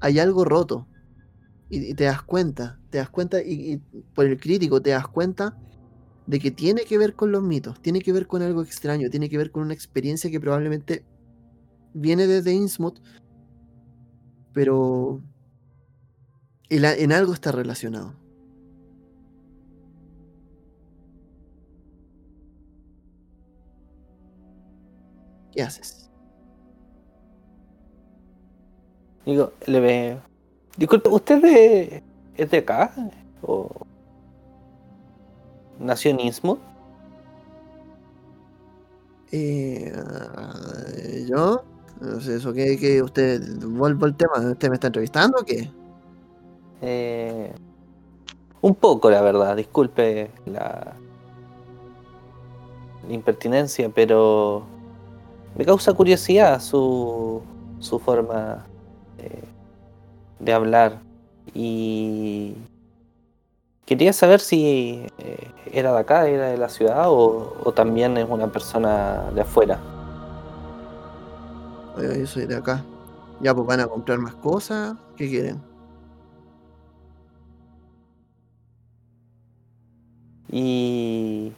hay algo roto. Y, y te das cuenta, te das cuenta, y, y por el crítico te das cuenta de que tiene que ver con los mitos, tiene que ver con algo extraño, tiene que ver con una experiencia que probablemente viene desde Innsmouth, pero en, algo está relacionado. ¿Qué haces? Digo, le ve. Disculpe, ¿usted de- es de acá? ¿O nació en Innsmouth? Eh, ah, ¿Yo? No sé, ¿Eso qué usted? Vuelvo al tema, ¿usted me está entrevistando o qué? Eh, un poco, la verdad. Disculpe la, impertinencia, pero me causa curiosidad su, su forma eh, de hablar. Y quería saber si eh, era de acá, era de la ciudad o también es una persona de afuera. Oiga, yo soy de acá. Ya, pues van a comprar más cosas. ¿Qué quieren? Y...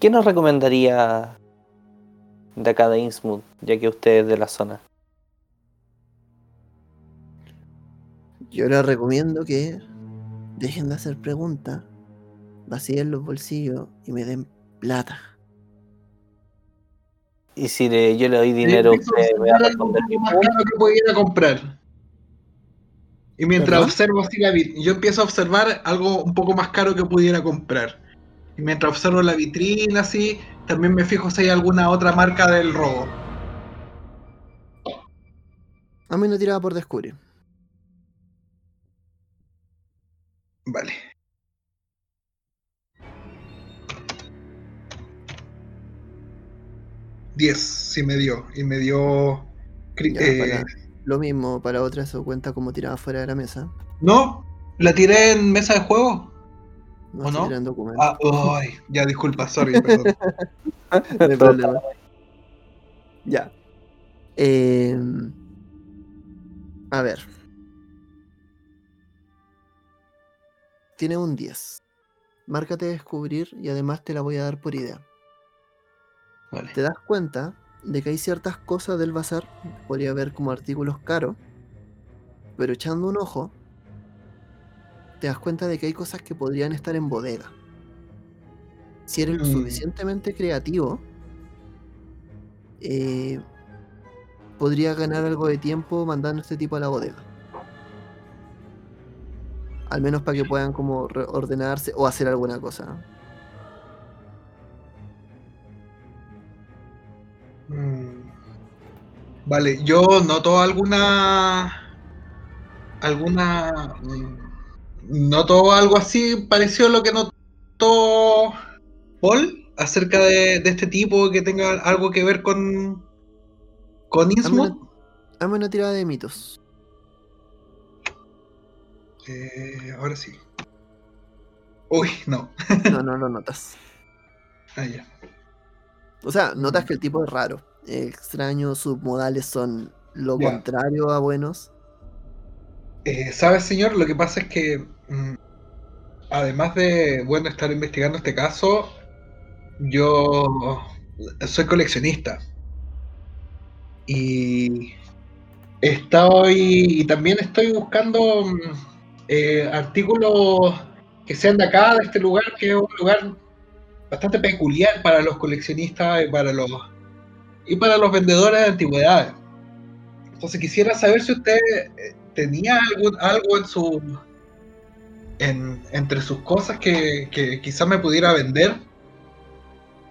¿Qué nos recomendaría de acá de Innsmouth, ya que usted es de la zona? Yo les recomiendo que dejen de hacer preguntas, vacíen los bolsillos y me den plata. Y si le- yo le doy dinero, usted me va a responder pudiera comprar. Y mientras observo así la vi- yo empiezo a observar algo un poco más caro que pudiera comprar. Y mientras observo la vitrina así, también me fijo si hay alguna otra marca del robo. A mí no tiraba por descubrir. Vale. Diez, sí me dio. Y me dio. Ya, eh, para- Lo mismo, para otra eso cuenta como tiraba fuera de la mesa. No, la tiré en mesa de juego. No ¿O no? Ah, ya disculpa, sorry, perdón. no hay problema. Ya. Em, a ver. Tiene un 10. Márcate descubrir y además te la voy a dar por idea. Vale. Te das cuenta de que hay ciertas cosas del bazar, podría haber como artículos caros, pero echando un ojo, te das cuenta de que hay cosas que podrían estar en bodega. Si eres lo Mm. suficientemente creativo, eh, podría ganar algo de tiempo mandando este tipo a la bodega. Al menos para que puedan como ordenarse o hacer alguna cosa. Vale, yo noto alguna. alguna. mm, Noto algo así parecido a lo que notó Paul acerca de, de este tipo que tenga algo que ver con. con Innsmouth. Hazme una tirada de mitos. Eh, ahora sí. Uy, no. No, no lo notas. Ah, ya. O sea, notas que el tipo es raro. extraño, sus modales son lo contrario a buenos. Eh, ¿Sabes, señor? Lo que pasa es que, mm, además de, bueno, estar investigando este caso, yo soy coleccionista. Y estoy, y también estoy buscando mm, eh, artículos que sean de acá, de este lugar, que es un lugar bastante peculiar para los coleccionistas y para los, y para los vendedores de antigüedades. Entonces quisiera saber si usted eh, tenía algún, algo en su en, entre sus cosas que, que quizás me pudiera vender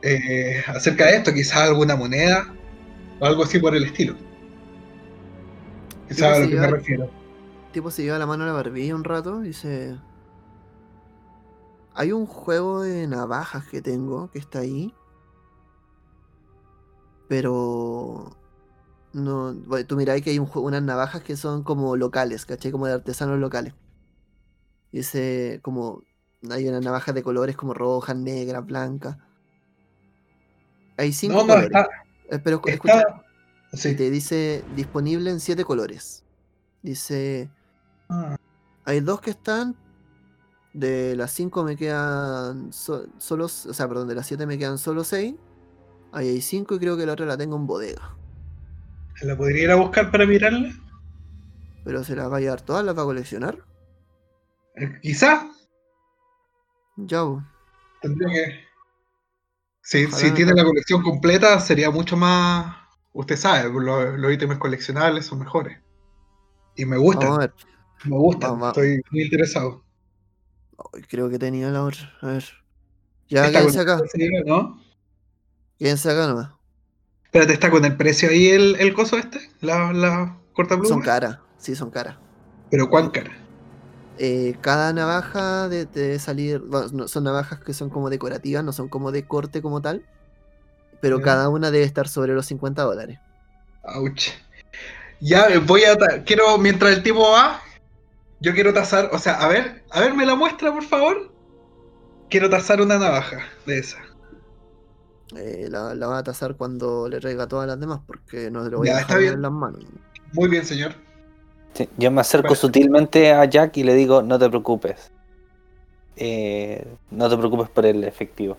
eh, acerca de esto, quizás alguna moneda o algo así por el estilo. Sabe a lo que me refiero. El tipo se lleva la mano a la barbilla un rato y dice... Hay un juego de navajas que tengo que está ahí. Pero... No, bueno, tú miráis que hay un unas navajas que son como locales, ¿cachai? Como de artesanos locales. Dice como... Hay unas navajas de colores como rojas, negras, blancas. Hay cinco No, no, colores. está. Eh, pero escu- escucha, está sí. te dice disponible en siete colores. Dice... Ah, Hay dos que están. De las cinco me quedan so- solo. O sea, perdón, de las siete me quedan solo seis. Ahí hay cinco y creo que la otra la tengo en bodega. ¿La podría ir a buscar para mirarla? Pero se las va a llevar todas, las va a coleccionar. Eh, Quizá. Ya. Tendría que. Si, tiene la colección completa, sería mucho más. Usted sabe, los, los ítems coleccionables son mejores. Y me gustan, Vamos a ver. me gustan. vamos Estoy muy interesado. Creo que tenía la otra. A ver. Ya, Está quédense acá. el precio, ¿no? Quédense acá nomás. Espérate, ¿está con el precio ahí el, el coso este? La, la corta Son caras. Sí, son caras. Pero ¿cuán cara? Eh, cada navaja de- debe salir. bueno, son navajas que son como decorativas, no son como de corte como tal. Pero cada una debe estar sobre los 50 dólares. Ouch. Ya, eh, voy a. Quiero, mientras el tipo va, yo quiero tasar. O sea, a ver, a ver, me la muestra, por favor. Quiero tasar una navaja de esa. Eh, la, la va a tasar cuando le traiga todas las demás, porque no le voy Ya, a dejar en las manos. Muy bien, señor. Sí, yo me acerco sutilmente a Jack y le digo, no te preocupes. Eh, no te preocupes por el efectivo.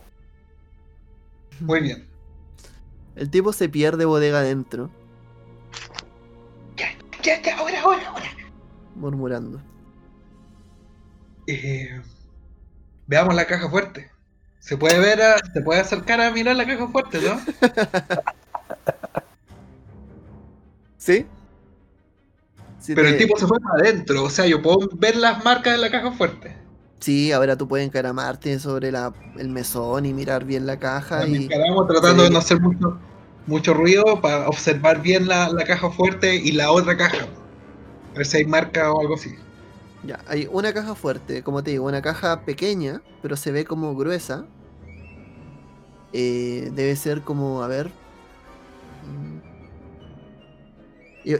Muy bien. El tipo se pierde bodega adentro, Ya, ya, ahora, ahora, ahora. Murmurando. Eh, veamos la caja fuerte. Se puede ver, a- se puede acercar a mirar la caja fuerte, ¿no? ¿Sí? Sí, Pero el tipo se fue para adentro, o sea, yo puedo ver las marcas de la caja fuerte. Sí, ahora tú puedes encaramarte sobre la, el mesón y mirar bien la caja Nos y encaramos tratando Sí. de no hacer mucho, mucho ruido para observar bien la, la caja fuerte y la otra caja. A ver si hay marca o algo así. ya, hay una caja fuerte, como te digo, una caja pequeña, pero se ve como gruesa. Eh, debe ser como, a ver. mm,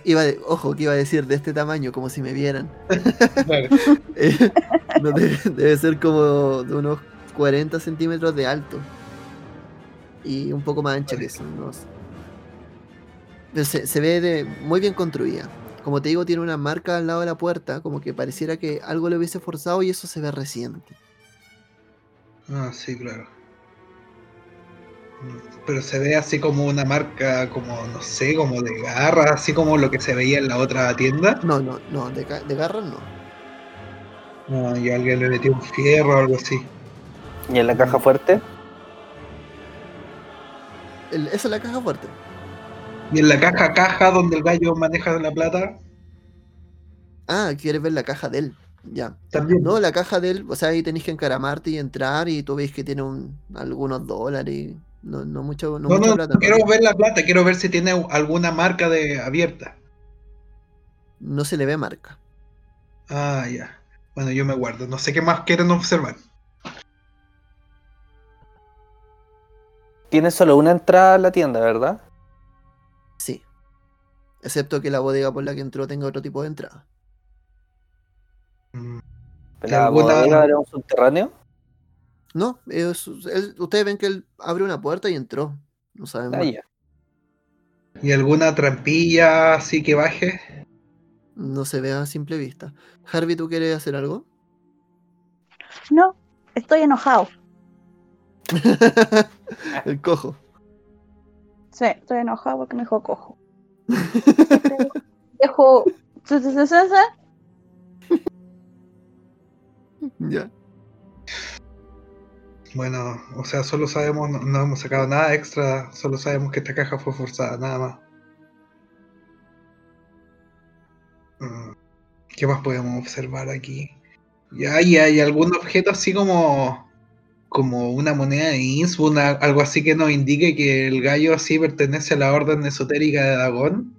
Iba de- ojo, que iba a decir de este tamaño, como si me vieran. Claro. Eh, no, debe, debe ser como de unos 40 centímetros de alto. Y un poco más ancha que eso. no sé. Pero se, se ve de, muy bien construida. Como te digo, tiene una marca al lado de la puerta, como que pareciera que algo le hubiese forzado y eso se ve reciente. Ah, sí, claro. Pero se ve así como una marca, como, no sé, como de garra, así como lo que se veía en la otra tienda. No, no, no, de, de garras no. No, y alguien le metió un fierro o algo así. ¿Y en la caja fuerte? El- esa es la caja fuerte. Y en la caja caja donde el gallo maneja la plata, Ah, quieres ver la caja de él. Ya. también. No, la caja de él, o sea, ahí tenés que encaramarte y entrar y tú ves que tiene un, algunos dólares. No, no mucho, no No, mucha no, plata. no quiero ver la plata, quiero ver si tiene alguna marca de abierta. No se le ve marca. Ah, ya. Bueno, yo me guardo. No sé qué más quieren observar. Tiene solo una entrada a la tienda, ¿verdad? Excepto que la bodega por la que entró tenga otro tipo de entrada. Mm, ¿La bodega era un subterráneo? No, es- él- ustedes ven que él abrió una puerta y entró. No saben Ah, ya. ¿Y alguna trampilla así que baje? No se ve a simple vista. Harvey, ¿tú quieres hacer algo? No, estoy enojado. el cojo. Sí, estoy enojado porque me dijo cojo. Dejo. Ya. Bueno, o sea, solo sabemos, no, no hemos sacado nada extra, solo sabemos que esta caja fue forzada, nada más. Mm, ¿Qué más podemos observar aquí? Ya, y hay algún objeto así como como una moneda de Insbu, una- algo así que nos indique que el gallo así pertenece a la orden esotérica de Dagón.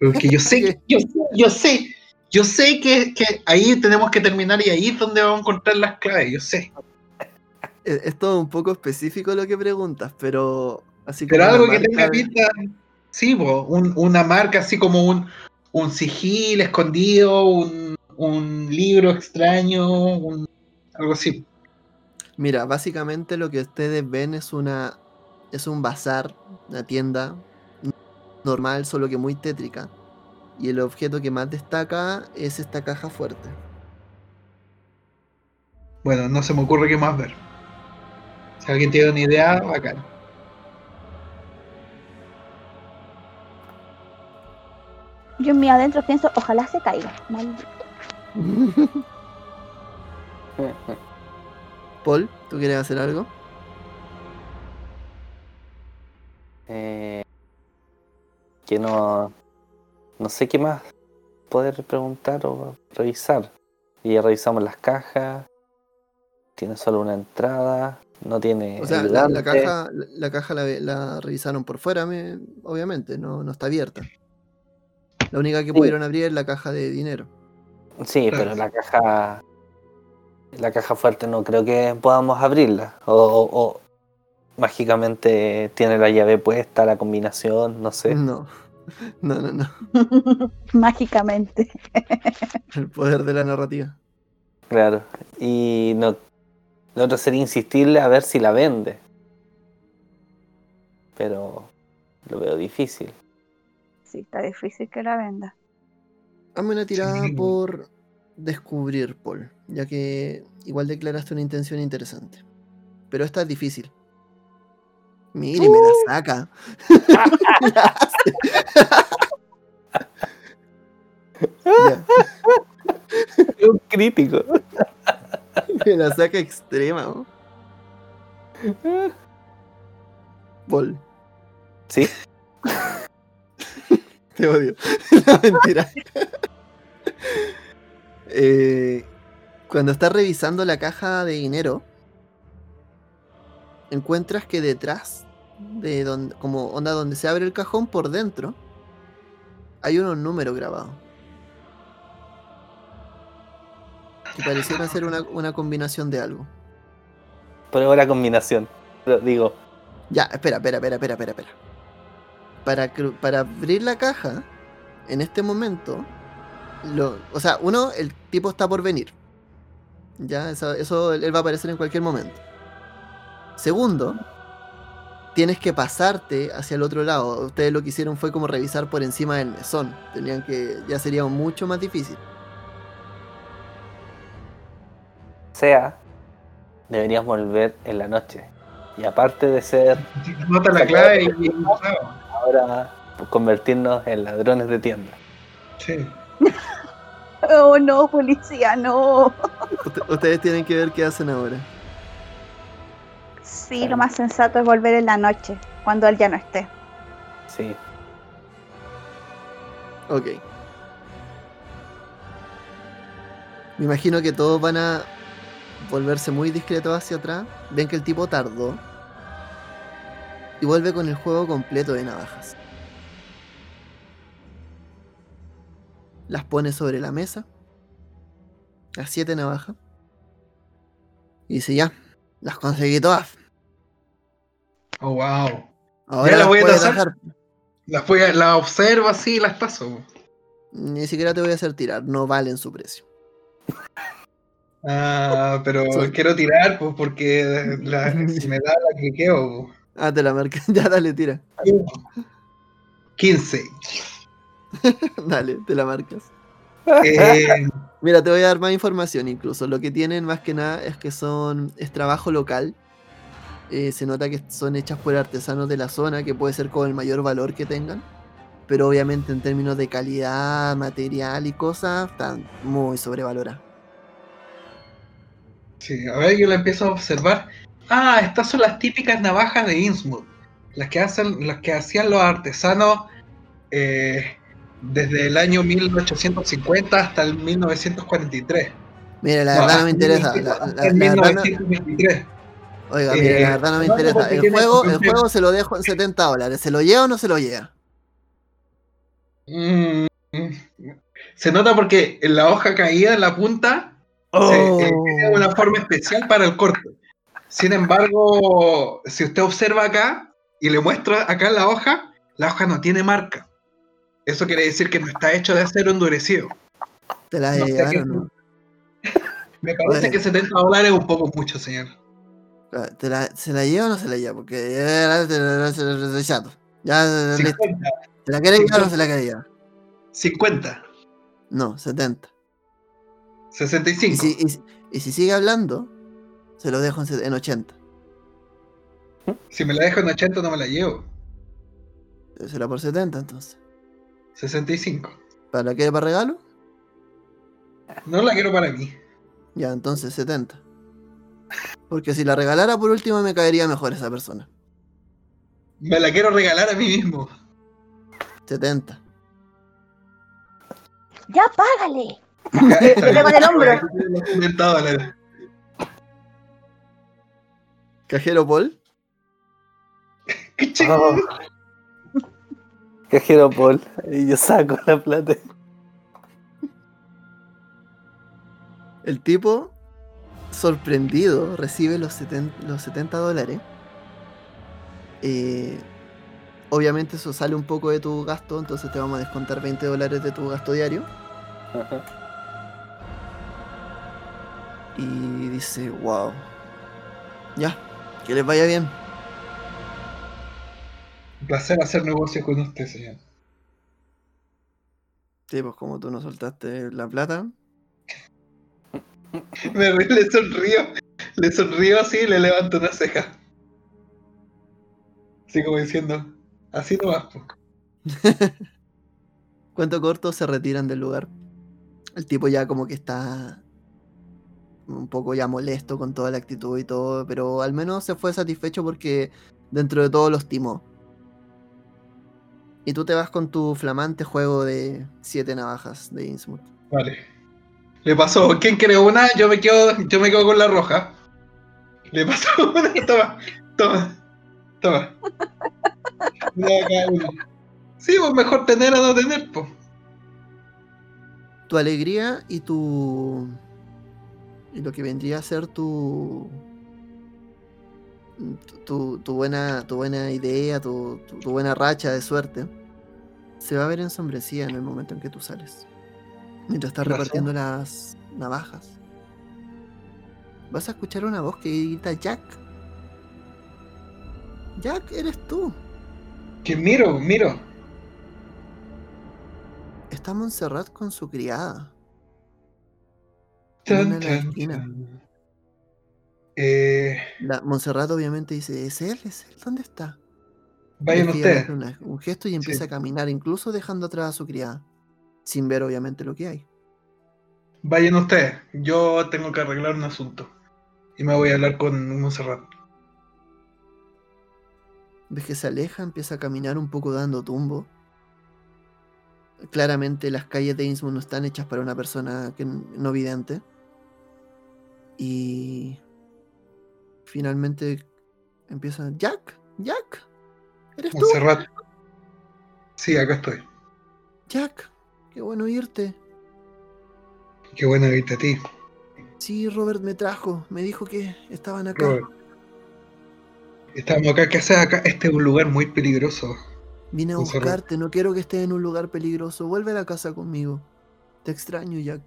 Porque yo sé, que- yo sé, yo sé, yo sé que, que ahí tenemos que terminar y ahí es donde vamos a encontrar las claves, yo sé. Es, es todo un poco específico lo que preguntas, pero así Pero algo que tenga de- pinta, sí, un- una marca así como un, un sigil escondido, un, un libro extraño, un- algo así. Mira, básicamente lo que ustedes ven es una es un bazar, una tienda normal, solo que muy tétrica. Y el objeto que más destaca es esta caja fuerte. Bueno, no se me ocurre qué más ver. Si alguien tiene una idea, bacán. Yo en mi adentro pienso, ojalá se caiga. maldito. Paul, ¿tú quieres hacer algo? Eh, que no, no sé qué más poder preguntar o revisar. Y ya revisamos las cajas. Tiene solo una entrada. No tiene. O sea, la, caja, la, la caja la, revisaron por fuera, me- obviamente, no, no está abierta. La única que Sí. pudieron abrir es la caja de dinero. Sí, Claro. pero la caja. La caja fuerte no creo que podamos abrirla. O, o- o mágicamente tiene la llave puesta, la combinación, no sé. No, no, no, no. Mágicamente. El poder de la narrativa. Claro. Y no. Lo otro sería insistirle a ver si la vende. Pero lo veo difícil. Sí, está difícil que la venda. Hazme una tirada Sí. por descubrir, Paul, ya que igual declaraste una intención interesante. Pero esta es difícil. Mire, me la saca. La hace. Ya, Un crítico. me la saca extrema. ¿no? Paul, Sí. te odio. No, mentira. Eh, cuando estás revisando la caja de dinero, encuentras que detrás de donde, como onda donde se abre el cajón por dentro, hay unos números grabados. Que parecieran ser una, una combinación de algo. Pruebo la combinación. Pero digo, Ya, espera, espera, espera, espera, espera, espera. Para, para abrir la caja, en este momento, lo, o sea, uno, el tipo está por venir. Ya, eso, eso él va a aparecer en cualquier momento. Segundo, tienes que pasarte hacia el otro lado. Ustedes lo que hicieron fue como revisar por encima del mesón. Tenían que, ya sería mucho más difícil. sea, deberíamos volver en la noche. Y aparte de ser Nota la clave y. ahora convertirnos en ladrones de tienda. Sí. Oh no, policía, no. Usted- ustedes tienen que ver qué hacen ahora. Sí, lo más sensato es volver en la noche, cuando él ya no esté. Sí. Ok. Me imagino que todos van a volverse muy discretos hacia atrás. Ven que el tipo tardó. Y vuelve con el juego completo de navajas. Las pone sobre la mesa. Las siete navajas. Y dice ya, las conseguí todas. Oh, wow. Ahora las las voy a tasar. Las, voy a- observo así y las paso. Ni siquiera te voy a hacer tirar, no valen su precio. Ah, pero quiero tirar pues, porque la- si me da la que quedo. Ah, te la marca. Ya, dale, tira. 15. Dale, te la marcas. Eh, Mira, te voy a dar más información incluso. Lo que tienen más que nada es que son es trabajo local. Eh, se nota que son hechas por artesanos de la zona, que puede ser con el mayor valor que tengan. Pero obviamente en términos de calidad, material y cosas, están muy sobrevaloradas. sí, a ver, yo la empiezo a observar. Ah, estas son las típicas navajas de Innsmouth. Las que hacen, las que hacían los artesanos eh, desde el año 1850 hasta el 1943. Mira, la verdad no me interesa. La, 1900, la- hasta la el verdad no- 1923. oiga, mire, la Eh, verdad no me interesa. El juego, el juego se lo dejo en 70 dólares. ¿Se lo lleva o no se lo lleva? Mm, Se nota porque en la hoja caída en la punta Oh. se- eh, tiene una forma especial para el corte. Sin embargo, si usted observa acá y le muestra acá en la hoja, la hoja no tiene marca. Eso quiere decir que no está hecho de acero endurecido. ¿Te la No qué- o no? Me parece Bueno. que 70 dólares es un poco mucho, señor. Ah, ¿Te la, ¿Se la lleva o no se la lleva? Porque ya te la- se la- se la- chato. Ya, listo. 50. ¿Se la quiere llevar o no 50. se la quiere llevar? 50. No, 70. Y 65. si, y si- y si sigue hablando, se lo dejo en, se- en 80. Si me la dejo en 80 no me la llevo. Será por 70 entonces. 65. ¿Para la quiere para regalo? No la quiero para mí. Ya, entonces 70. Porque si la regalara por último me caería mejor esa persona. Me la quiero regalar a mí mismo. 70. ¡Ya págale! Le pego en el hombro. 70 dólares. Cajero Paul. ¡Qué chido! Oh. Cajero Paul. Y yo saco la plata. El tipo, sorprendido, recibe los 70, los 70 dólares. Eh, obviamente eso sale un poco de tu gasto, entonces te vamos a descontar 20 dólares de tu gasto diario. Y dice, wow. Ya, que les vaya bien. Un placer hacer negocio con usted, señor. Sí, pues como tú no soltaste la plata. Me río, le sonrío. Le sonrío así y le levanto una ceja. Así como diciendo, así no vas. Cuento corto, se retiran del lugar. El tipo ya como que está un poco ya molesto con toda la actitud y todo, pero al menos se fue satisfecho porque dentro de todo los timó. Y tú te vas con tu flamante juego de siete navajas de Innsmouth. Vale. Le pasó, ¿quién quiere una? Yo me quedo, yo me quedo con la roja. Le pasó una, toma, toma, toma. Sí, pues mejor tener a no tener, pues. Tu alegría y tu... Y lo que vendría a ser tu... Tu, tu buena, tu buena idea, tu, tu- tu buena racha de suerte, se va a ver ensombrecida en el momento en que tú sales. Mientras estás repartiendo las navajas. Vas a escuchar una voz que grita Jack. Jack, eres tú. Que miro, miro. Está Montserrat con su criada. Tan, Una en la tan, esquina. tan. Eh, La Montserrat obviamente dice, es él, es él, ¿dónde está? vayan ustedes. un gesto y empieza Sí. a caminar, incluso dejando atrás a su criada, sin ver obviamente lo que hay. Vayan ustedes. Yo tengo que arreglar un asunto. Y me voy a hablar con Monserrat. Ves que se aleja, empieza a caminar un poco dando tumbo. Claramente las calles de Innsmouth no están hechas para una persona que no vidente. Y finalmente empieza, Jack, Jack, ¿eres tú? Sí, acá estoy. Jack, qué bueno irte. Qué bueno verte a ti. Sí, Robert me trajo, me dijo que estaban acá. Robert. Estamos acá. ¿Qué haces acá? Este es un lugar muy peligroso. Vine a buscarte, no quiero que estés en un lugar peligroso. Vuelve a la casa conmigo. Te extraño, Jack.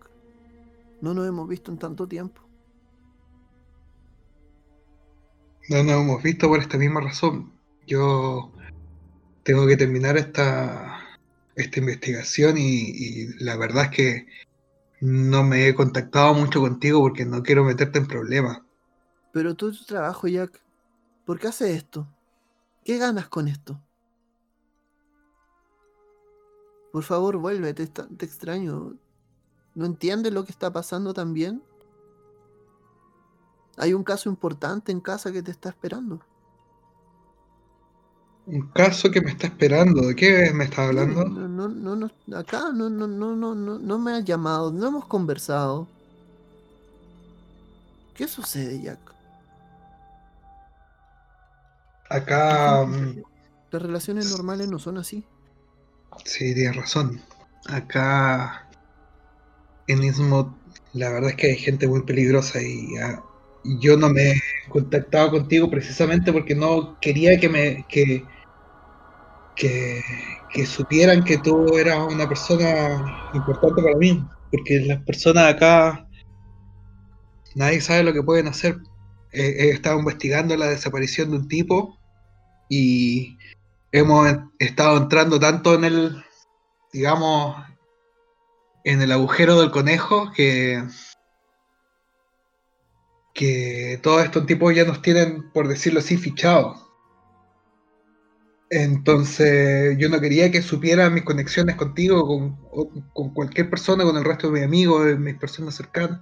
No nos hemos visto en tanto tiempo. No nos hemos visto por esta misma razón. Yo tengo que terminar esta, esta investigación y, la verdad es que no me he contactado mucho contigo porque no quiero meterte en problemas. Pero tú tu trabajo, Jack. ¿Por qué haces esto? ¿Qué ganas con esto? Por favor, vuelve, te, te extraño. ¿No entiendes lo que está pasando también? Hay un caso importante en casa que te está esperando. Un caso que me está esperando. ¿De qué me estás hablando? No, no, no, no, acá no, no, no, no, no, no me has llamado, no hemos conversado. ¿Qué sucede, Jack? Acá mm, Las relaciones normales no son así. Sí, tienes razón. Acá en Ismo, la verdad es que hay gente muy peligrosa y ah, yo no me he contactado contigo precisamente porque no quería que me que, que, supieran que tú eras una persona importante para mí. Porque las personas acá nadie sabe lo que pueden hacer. he estado investigando la desaparición de un tipo y hemos estado entrando tanto en el, digamos, en el agujero del conejo que que todos estos tipos ya nos tienen, por decirlo así, fichados. Entonces yo no quería que supieran mis conexiones contigo, con, con, cualquier persona, con el resto de mis amigos, de mis personas cercanas,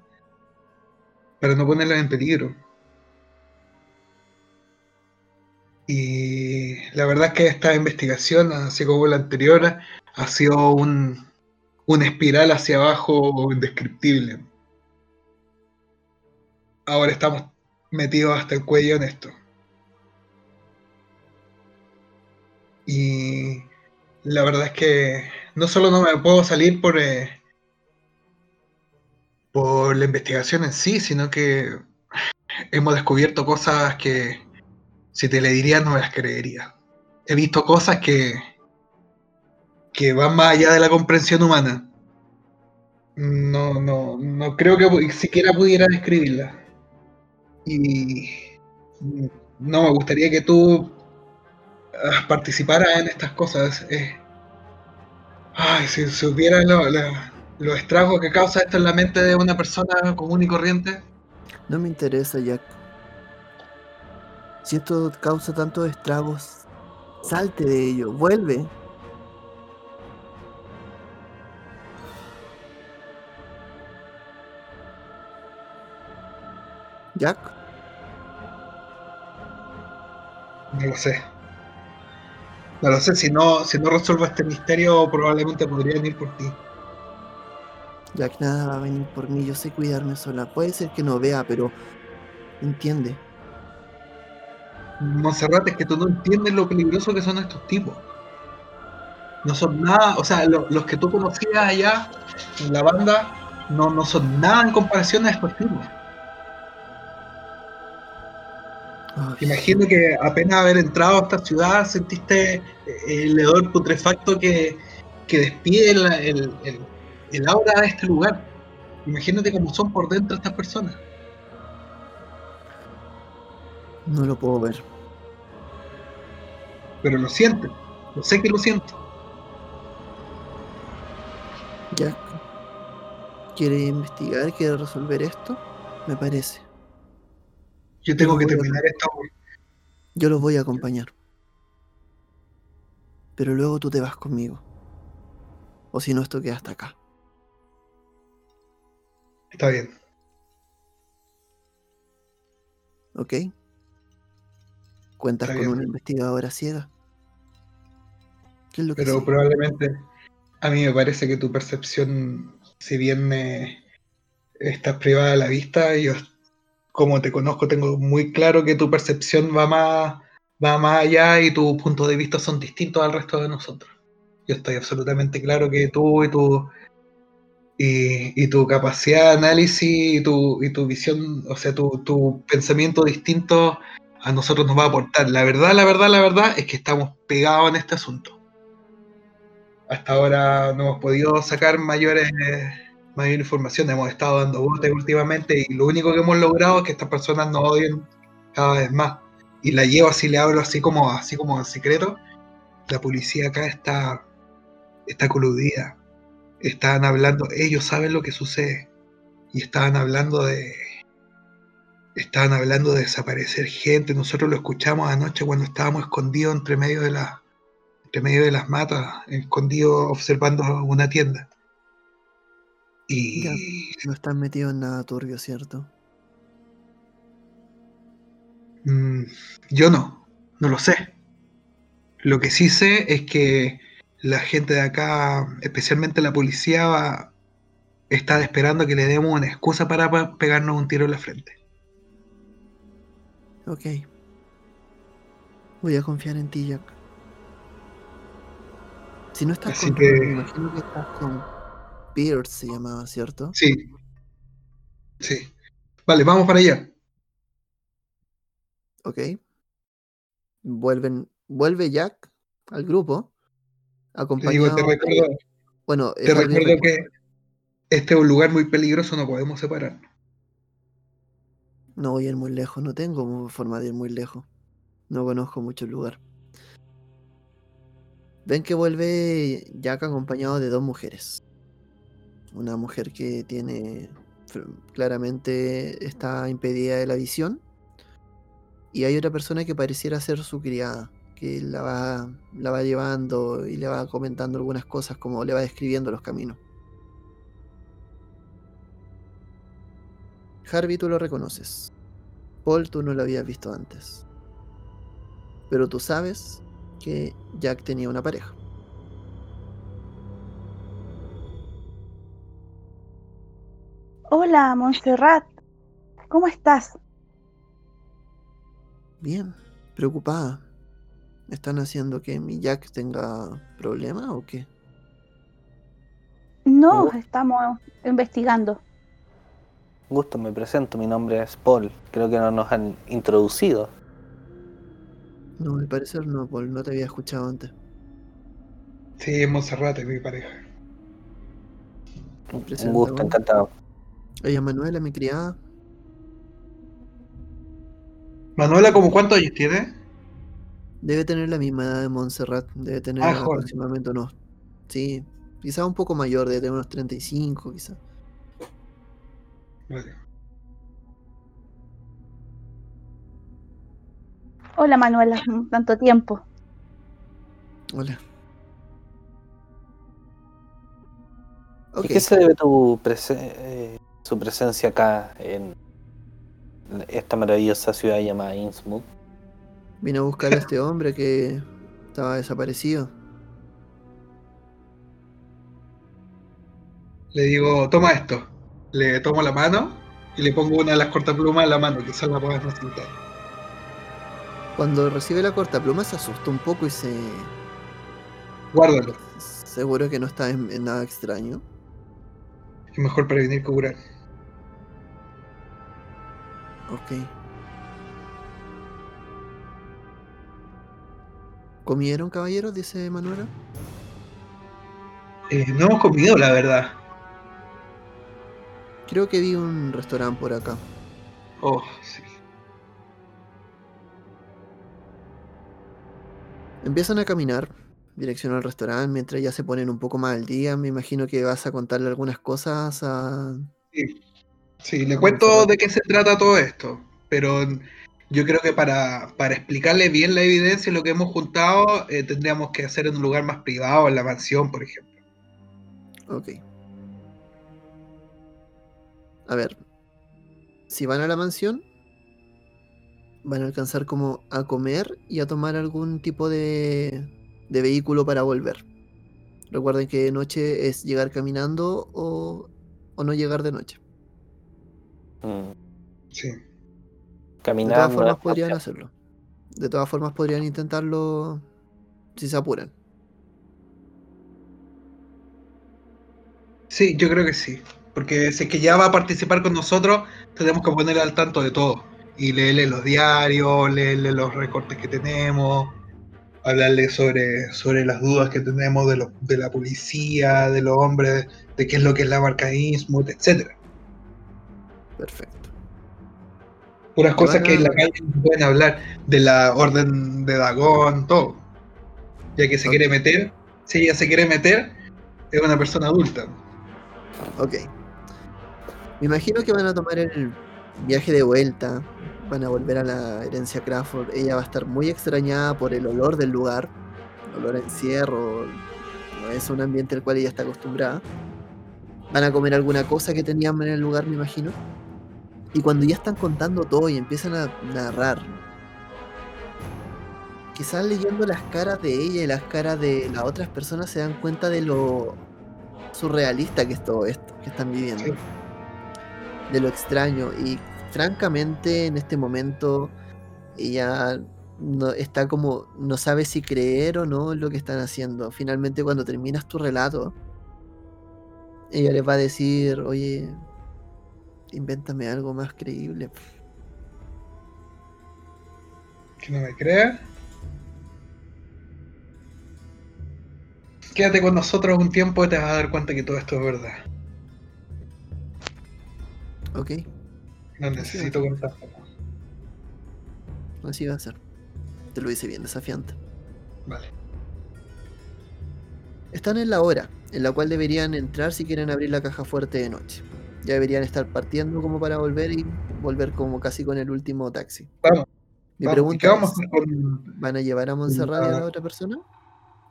para no ponerlas en peligro. Y la verdad es que esta investigación, así como la anterior, ha sido un, una espiral hacia abajo indescriptible. Ahora estamos metidos hasta el cuello en esto. Y la verdad es que no solo no me puedo salir por, eh, por la investigación en sí, sino que hemos descubierto cosas que si te le diría no me las creería. He visto cosas que, que van más allá de la comprensión humana. No, no, no creo que siquiera pudiera describirla. Y no me gustaría que tú ah, participaras en estas cosas. ay, si supieras los estragos que causa esto en la mente de una persona común y corriente. No me interesa, Jack. Si esto causa tantos estragos, salte de ello, vuelve. Jack. No lo sé. No lo sé, si no, si no resuelvo este misterio, probablemente podrían ir por ti. Jack, nada va a venir por mí, yo sé cuidarme sola. Puede ser que no vea, pero entiende. Monserrat, es que tú no entiendes lo peligroso que son estos tipos. No son nada, o sea, los que tú conocías allá en la banda no, no son nada en comparación a estos tipos. Imagino que apenas haber entrado a esta ciudad sentiste el hedor putrefacto que, que despide el, el, el, aura de este lugar. Imagínate cómo son por dentro estas personas. No lo puedo ver. Pero lo siento. Lo sé que lo siento. Ya. ¿Quiere investigar? ¿Quiere resolver esto? Me parece. Yo tengo que terminar esto. Yo los voy a acompañar. Pero luego tú te vas conmigo. O si no, esto queda hasta acá. Está bien. ¿Ok? ¿Cuentas con una investigadora ciega? ¿Qué es lo que Pero probablemente a mí me parece que tu percepción, si bien me estás privada de la vista, yo como te conozco tengo muy claro que tu percepción va más, va más allá y tus puntos de vista son distintos al resto de nosotros. Yo estoy absolutamente claro que tú y tu y, tu capacidad de análisis y tu, y tu visión, o sea, tu, tu pensamiento distinto a nosotros nos va a aportar. La verdad, la verdad, la verdad es que estamos pegados en este asunto. Hasta ahora no hemos podido sacar mayores, mayor información, hemos estado dando botes últimamente y lo único que hemos logrado es que estas personas nos odien cada vez más. Y la llevo así, le hablo así como, así como en secreto. La policía acá está, está coludida. Estaban hablando, ellos saben lo que sucede. Y estaban hablando de, estaban hablando de desaparecer gente. Nosotros lo escuchamos anoche cuando estábamos escondidos entre medio de la, entre medio de las matas, escondidos observando una tienda. Y no están metidos en nada turbio, ¿cierto? Mm, yo no, no lo sé. Lo que sí sé es que la gente de acá, especialmente la policía, va, está esperando que le demos una excusa para pegarnos un tiro en la frente. Ok. Voy a confiar en ti, Jack. Si no estás Así con que- me imagino que estás con Pierce, se llamaba, ¿cierto? Sí. Sí. Vale, vamos para allá. Ok. Vuelven, vuelve Jack al grupo, Te acompañado digo, te de- recuerdo, bueno, te Harvey recuerdo que este es un lugar muy peligroso, no podemos separar. No voy a ir muy lejos, no tengo forma de ir muy lejos. No conozco mucho el lugar. Ven que vuelve Jack acompañado de dos mujeres. Una mujer que tiene claramente está impedida de la visión. Y hay otra persona que pareciera ser su criada, que la va, la va llevando y le va comentando algunas cosas, como le va describiendo los caminos. Harvey tú lo reconoces. Paul tú no lo habías visto antes. Pero tú sabes que Jack tenía una pareja. Hola, Montserrat. ¿Cómo estás? Bien, preocupada. ¿Están haciendo que mi Jack tenga problemas o qué? No, estamos investigando. Gusto, me presento, mi nombre es Paul. Creo que no nos han introducido. No, al parecer no, Paul, no te había escuchado antes. Sí, es Monserrate, mi pareja. Un gusto, encantado. Ella es Manuela, mi criada. Manuela, ¿como cuántos años tiene? Debe tener la misma edad de Montserrat. Debe tener Ah, aproximadamente unos. Sí, quizás un poco mayor, debe tener unos 35, quizás. Vale. Hola, Manuela. Tanto tiempo. Hola. ¿Y Ok, qué se debe tu eh, su presencia acá en esta maravillosa ciudad llamada Innsmouth? vine a buscar a este hombre que estaba desaparecido. Le digo, toma esto. Le tomo la mano y le pongo una de las cortaplumas en la mano, que esa la podemos necesitar. Cuando recibe la corta pluma se asusta un poco y se. Guárdalo. Seguro que no está en, en nada extraño. Es mejor prevenir que curar. Ok. ¿Comieron, caballeros? Dice Manuela. Eh, no hemos comido, la verdad. Creo que vi un restaurante por acá. Oh, sí. Empiezan a caminar, dirección al restaurante, mientras ya se ponen un poco más al día. Me imagino que vas a contarle algunas cosas a. Sí, Sí, le cuento de qué se trata todo esto, pero yo creo que para, para explicarle bien la evidencia y lo que hemos juntado, eh, tendríamos que hacer en un lugar más privado, en la mansión, por ejemplo. Ok. A ver. Si van a la mansión, van a alcanzar como a comer y a tomar algún tipo de, de vehículo para volver. Recuerden que de noche es llegar caminando o, o no llegar de noche. Mm, Sí. De todas formas podrían fácil. hacerlo. De todas formas podrían intentarlo si se apuran. Sí, yo creo que sí. Porque si es que ya va a participar con nosotros, tenemos que ponerle al tanto de todo. Y leerle los diarios, leerle los recortes que tenemos, hablarle sobre, sobre las dudas que tenemos de, los- de la policía, de los hombres, de qué es lo que es la marca Innsmouth, etcétera. Perfecto. Puras cosas van que en la calle no pueden hablar, de la orden de Dagón, todo. Ya que se quiere meter, si ella se quiere meter, es una persona adulta. Ok. Me imagino que van a tomar el viaje de vuelta. Van a volver a la herencia Crawford. Ella va a estar muy extrañada por el olor del lugar. El olor a encierro. No es un ambiente al cual ella está acostumbrada. Van a comer alguna cosa que tenían en el lugar, me imagino. Y cuando ya están contando todo y empiezan a narrar, quizás leyendo las caras de ella y las caras de las otras personas se dan cuenta de lo surrealista que es todo esto que están viviendo. Sí. De lo extraño. Y francamente, en este momento, ella no, está como, no sabe si creer o no lo que están haciendo. Finalmente cuando terminas tu relato, ella les va a decir, oye, invéntame algo más creíble. ¿Que no me crea? Quédate con nosotros un tiempo y te vas a dar cuenta que todo esto es verdad. Ok, No necesito contar. así va a ser. Te lo hice bien desafiante. Vale. Están en la hora en la cual deberían entrar si quieren abrir la caja fuerte de noche. Ya deberían estar partiendo como para volver y volver como casi con el último taxi. Vamos. Mi vamos. ¿Y pregunta qué vamos a es, hacer con.? ¿van a llevar a Montserrat y a la otra persona?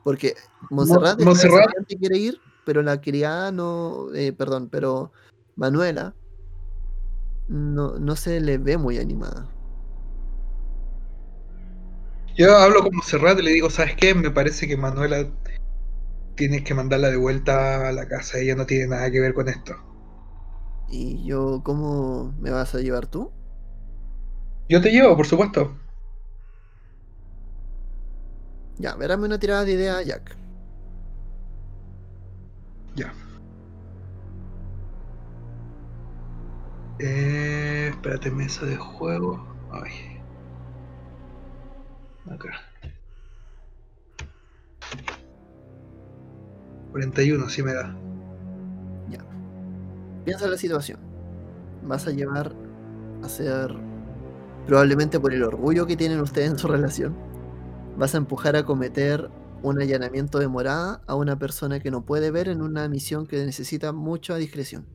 Porque Montserrat, Montserrat- quiere ir, pero la criada no, eh, perdón, pero Manuela no, no se le ve muy animada. Yo hablo con Serrat y le digo, ¿sabes qué? Me parece que Manuela tienes que mandarla de vuelta a la casa. Ella no tiene nada que ver con esto. Y yo, ¿cómo me vas a llevar tú? Yo te llevo, por supuesto. Ya, verame una tirada de idea, Jack. Ya. Eh, espérate, mesa de juego. Ay. Acá. 41, sí me da. Piensa en la situación. Vas a llevar a ser, probablemente por el orgullo que tienen ustedes en su relación, vas a empujar a cometer un allanamiento de morada a una persona que no puede ver en una misión que necesita mucha discreción.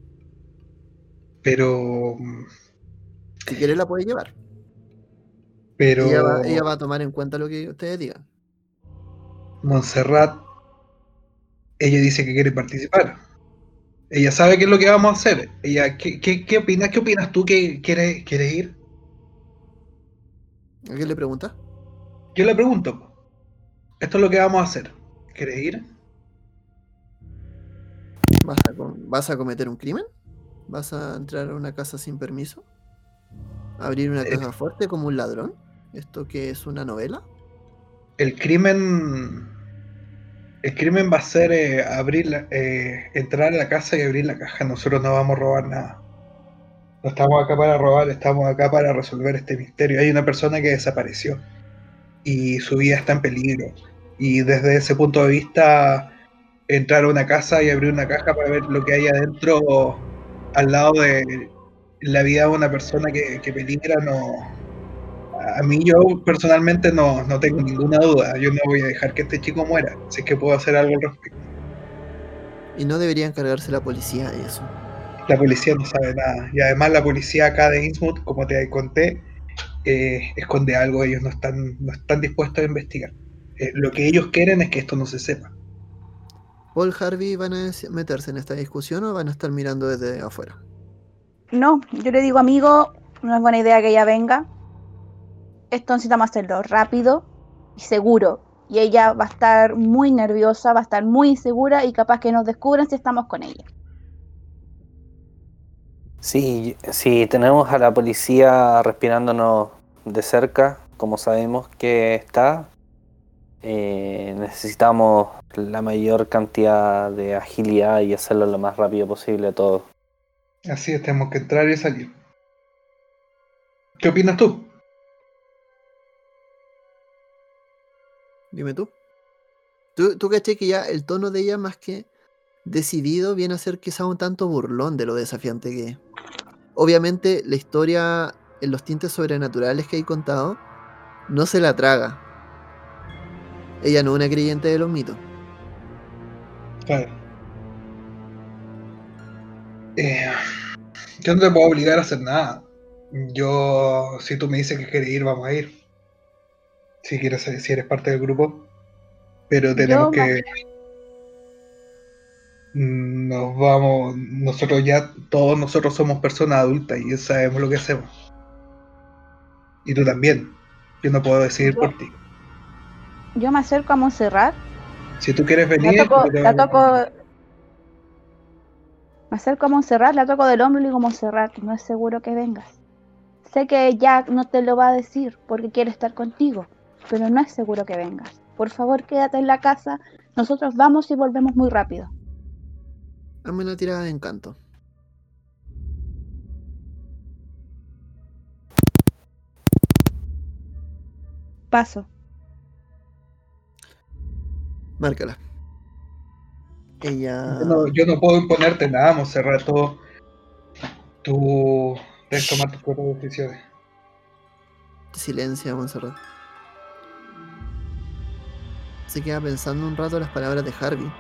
Pero. Si quiere la puede llevar. Pero. Ella, va, ella va a tomar en cuenta lo que ustedes digan. Montserrat. Ella dice que quiere participar. Ella sabe qué es lo que vamos a hacer. Ella, ¿qué, qué, qué opinas? ¿Qué opinas tú que quieres, quieres ir? ¿A qué le pregunta? Yo le pregunto, esto es lo que vamos a hacer. ¿Quieres ir? ¿Vas a, ¿Vas a cometer un crimen? ¿Vas a entrar a una casa sin permiso? ¿Abrir una Eh. caja fuerte como un ladrón? ¿Esto que es una novela? El crimen. El crimen va a ser eh, abrir la- eh, entrar a la casa y abrir la caja. Nosotros no vamos a robar nada. No estamos acá para robar, estamos acá para resolver este misterio. Hay una persona que desapareció y su vida está en peligro. Y desde ese punto de vista, entrar a una casa y abrir una caja para ver lo que hay adentro al lado de la vida de una persona que, que peligra, no. A mí yo personalmente no, no tengo ninguna duda. Yo no voy a dejar que este chico muera. Si es que puedo hacer algo al respecto. Y no debería encargarse la policía de eso. La policía no sabe nada. Y además la policía acá de Innsmouth, como te conté, eh, esconde algo. Ellos no están, no están dispuestos a investigar. Eh, lo que ellos quieren es que esto no se sepa. ¿Paul Harvey van a meterse en esta discusión o van a estar mirando desde afuera? No, yo le digo, amigo, no es buena idea que ella venga. Esto necesitamos hacerlo rápido y seguro. Y ella va a estar muy nerviosa, va a estar muy insegura y capaz que nos descubran si estamos con ella. Sí, si tenemos a la policía respirándonos de cerca, como sabemos que está, eh, necesitamos la mayor cantidad de agilidad y hacerlo lo más rápido posible todo. Así es, tenemos que entrar y salir. ¿Qué opinas tú? Dime tú. ¿Tú, tú caché que ya el tono de ella más que decidido viene a ser quizá un tanto burlón de lo desafiante que es. Obviamente la historia en los tintes sobrenaturales que hay contado no se la traga. Ella no es una creyente de los mitos. Claro. Eh, yo no te puedo obligar a hacer nada. Yo, si tú me dices que quieres ir, vamos a ir. Si quieres, si eres parte del grupo. Pero tenemos Yo que. Nos vamos. Nosotros ya, todos nosotros somos personas adultas y sabemos lo que hacemos. Y tú también. Yo no puedo decidir Yo- por ti. Yo me acerco a Montserrat, Si tú quieres la venir, toco, la voy a- toco, me acerco a Montserrat, la toco del hombro y le digo, Montserrat, no es seguro que vengas. Sé que Jack no te lo va a decir porque quiere estar contigo, pero no es seguro que vengas. Por favor, quédate en la casa. Nosotros vamos y volvemos muy rápido. Hazme una tirada de encanto. Paso. Márcala. Ella. Yo no, yo no puedo imponerte nada, Monserrat. Tú, tú debes tomar tus propias decisiones. Silencia, Montserrat. Se queda pensando un rato las palabras de Harvey.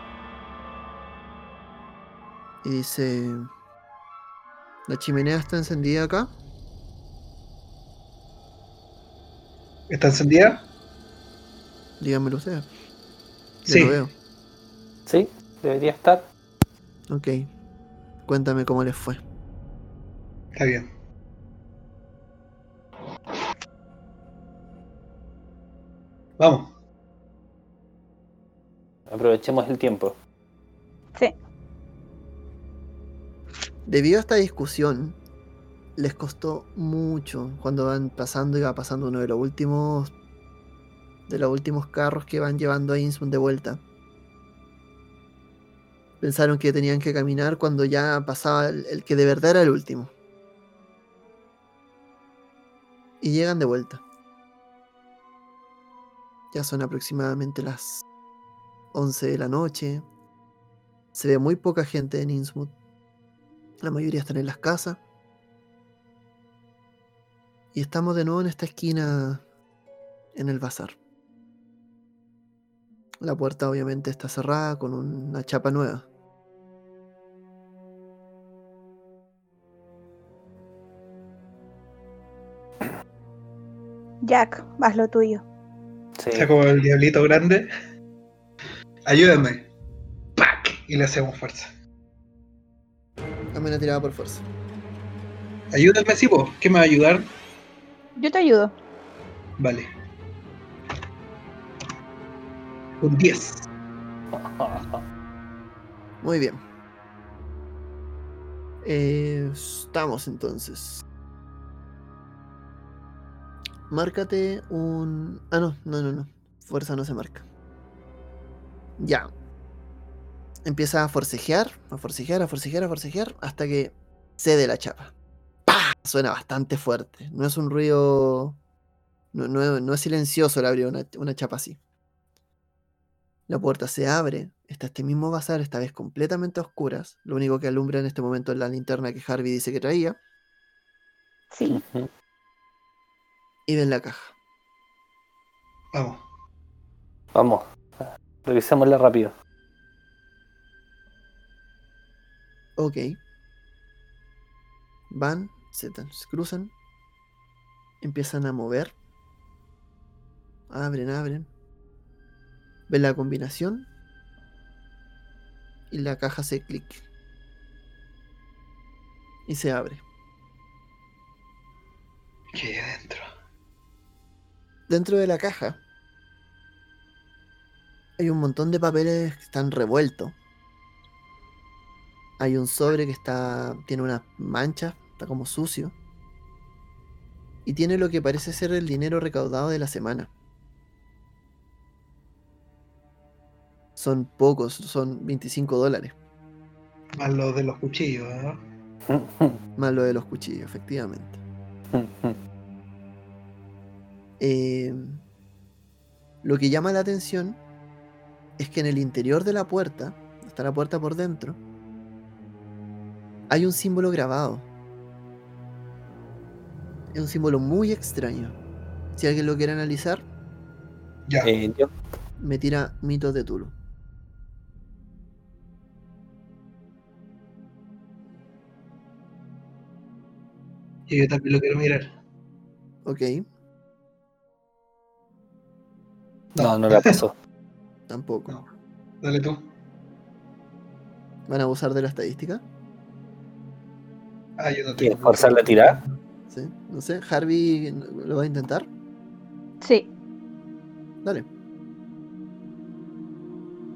Y dice... ¿La chimenea está encendida acá? ¿Está encendida? Díganmelo ustedes. Yo Sí. lo veo. Sí, debería estar. Ok. Cuéntame cómo les fue. Está bien. Vamos. Aprovechemos el tiempo. Sí. Debido a esta discusión, les costó mucho cuando van pasando y va pasando uno de los últimos de los últimos carros que van llevando a Innsmouth de vuelta. Pensaron que tenían que caminar cuando ya pasaba el, el que de verdad era el último. Y llegan de vuelta. Ya son aproximadamente las 11 de la noche. Se ve muy poca gente en Innsmouth. La mayoría están en las casas. Y estamos de nuevo en esta esquina en el bazar. La puerta obviamente está cerrada con una chapa nueva. Jack, haz lo tuyo. Sí. Saco el diablito grande. Ayúdame. ¡Pac! Y le hacemos fuerza. Dame una tirada por fuerza. Ayúdame, sí, vos. ¿Qué me va a ayudar? Yo te ayudo. Vale. Un 10. Muy bien. Eh, estamos entonces. Márcate un... Ah, no, no, no, no. Fuerza no se marca. Ya. Empieza a forcejear, a forcejear, a forcejear, a forcejear, hasta que cede la chapa. ¡Pah! Suena bastante fuerte. No es un ruido... No, no- no es silencioso el abrir una, una chapa así. La puerta se abre. Está este mismo bazar, esta vez completamente a oscuras. Lo único que alumbra en este momento es la linterna que Harvey dice que traía. Sí. Y ven la caja. Vamos. Vamos, revisémosla rápido. Ok. Van, se, cruzan. Empiezan a mover. Abren, abren. Ven la combinación. Y la caja hace clic. Y se abre. ¿Qué hay adentro? Dentro de la caja hay un montón de papeles que están revueltos. Hay un sobre que está tiene unas manchas, está como sucio. Y tiene lo que parece ser el dinero recaudado de la semana. Son pocos, son 25 dólares, Más lo de los cuchillos, ¿no? más lo de los cuchillos, efectivamente. Eh, lo que llama la atención es que en el interior de la puerta, está la puerta por dentro, hay un símbolo grabado. Es un símbolo muy extraño. Si alguien lo quiere analizar, Ya. Eh, yo, me tira mitos de Tulu. Y yo también lo quiero mirar. Ok, no, no la pasó. Tampoco. No. Dale tú. ¿Van a abusar de la estadística? Ah, yo no tengo. ¿Quieres forzar la tirada? Sí, no sé. Harvey lo va a intentar. Sí. Dale.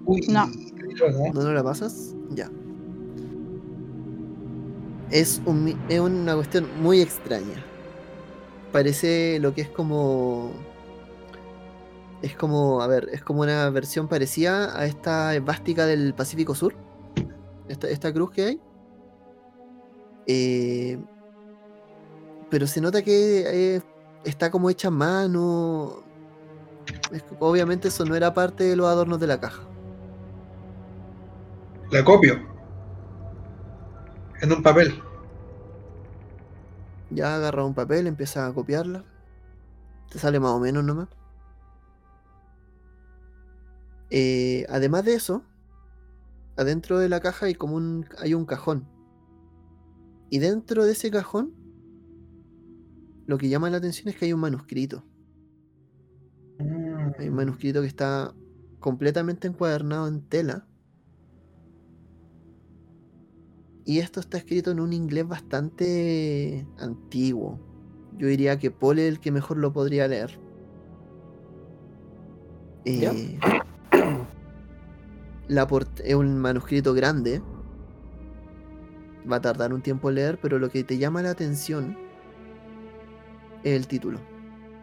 Uy, No. ¿no? ¿No, no la pasas? Ya. Es, un, mi- es una cuestión muy extraña. Parece lo que es como Es como, a ver, es como una versión parecida a esta esvástica del Pacífico Sur. Esta, esta cruz que hay. Eh, pero se nota que eh, está como hecha a mano. Es que obviamente eso no era parte de los adornos de la caja. La copio. En un papel. Ya agarra un papel, empieza a copiarla. Te sale más o menos nomás. Eh, además de eso, adentro de la caja hay como un, hay un cajón. Y dentro de ese cajón, lo que llama la atención es que hay un manuscrito. Hay un manuscrito que está completamente encuadernado en tela. Y esto está escrito en un inglés bastante antiguo. Yo diría que Paul es el que mejor lo podría leer. Eh, la es un manuscrito grande. Va a tardar un tiempo en leer, pero lo que te llama la atención es el título.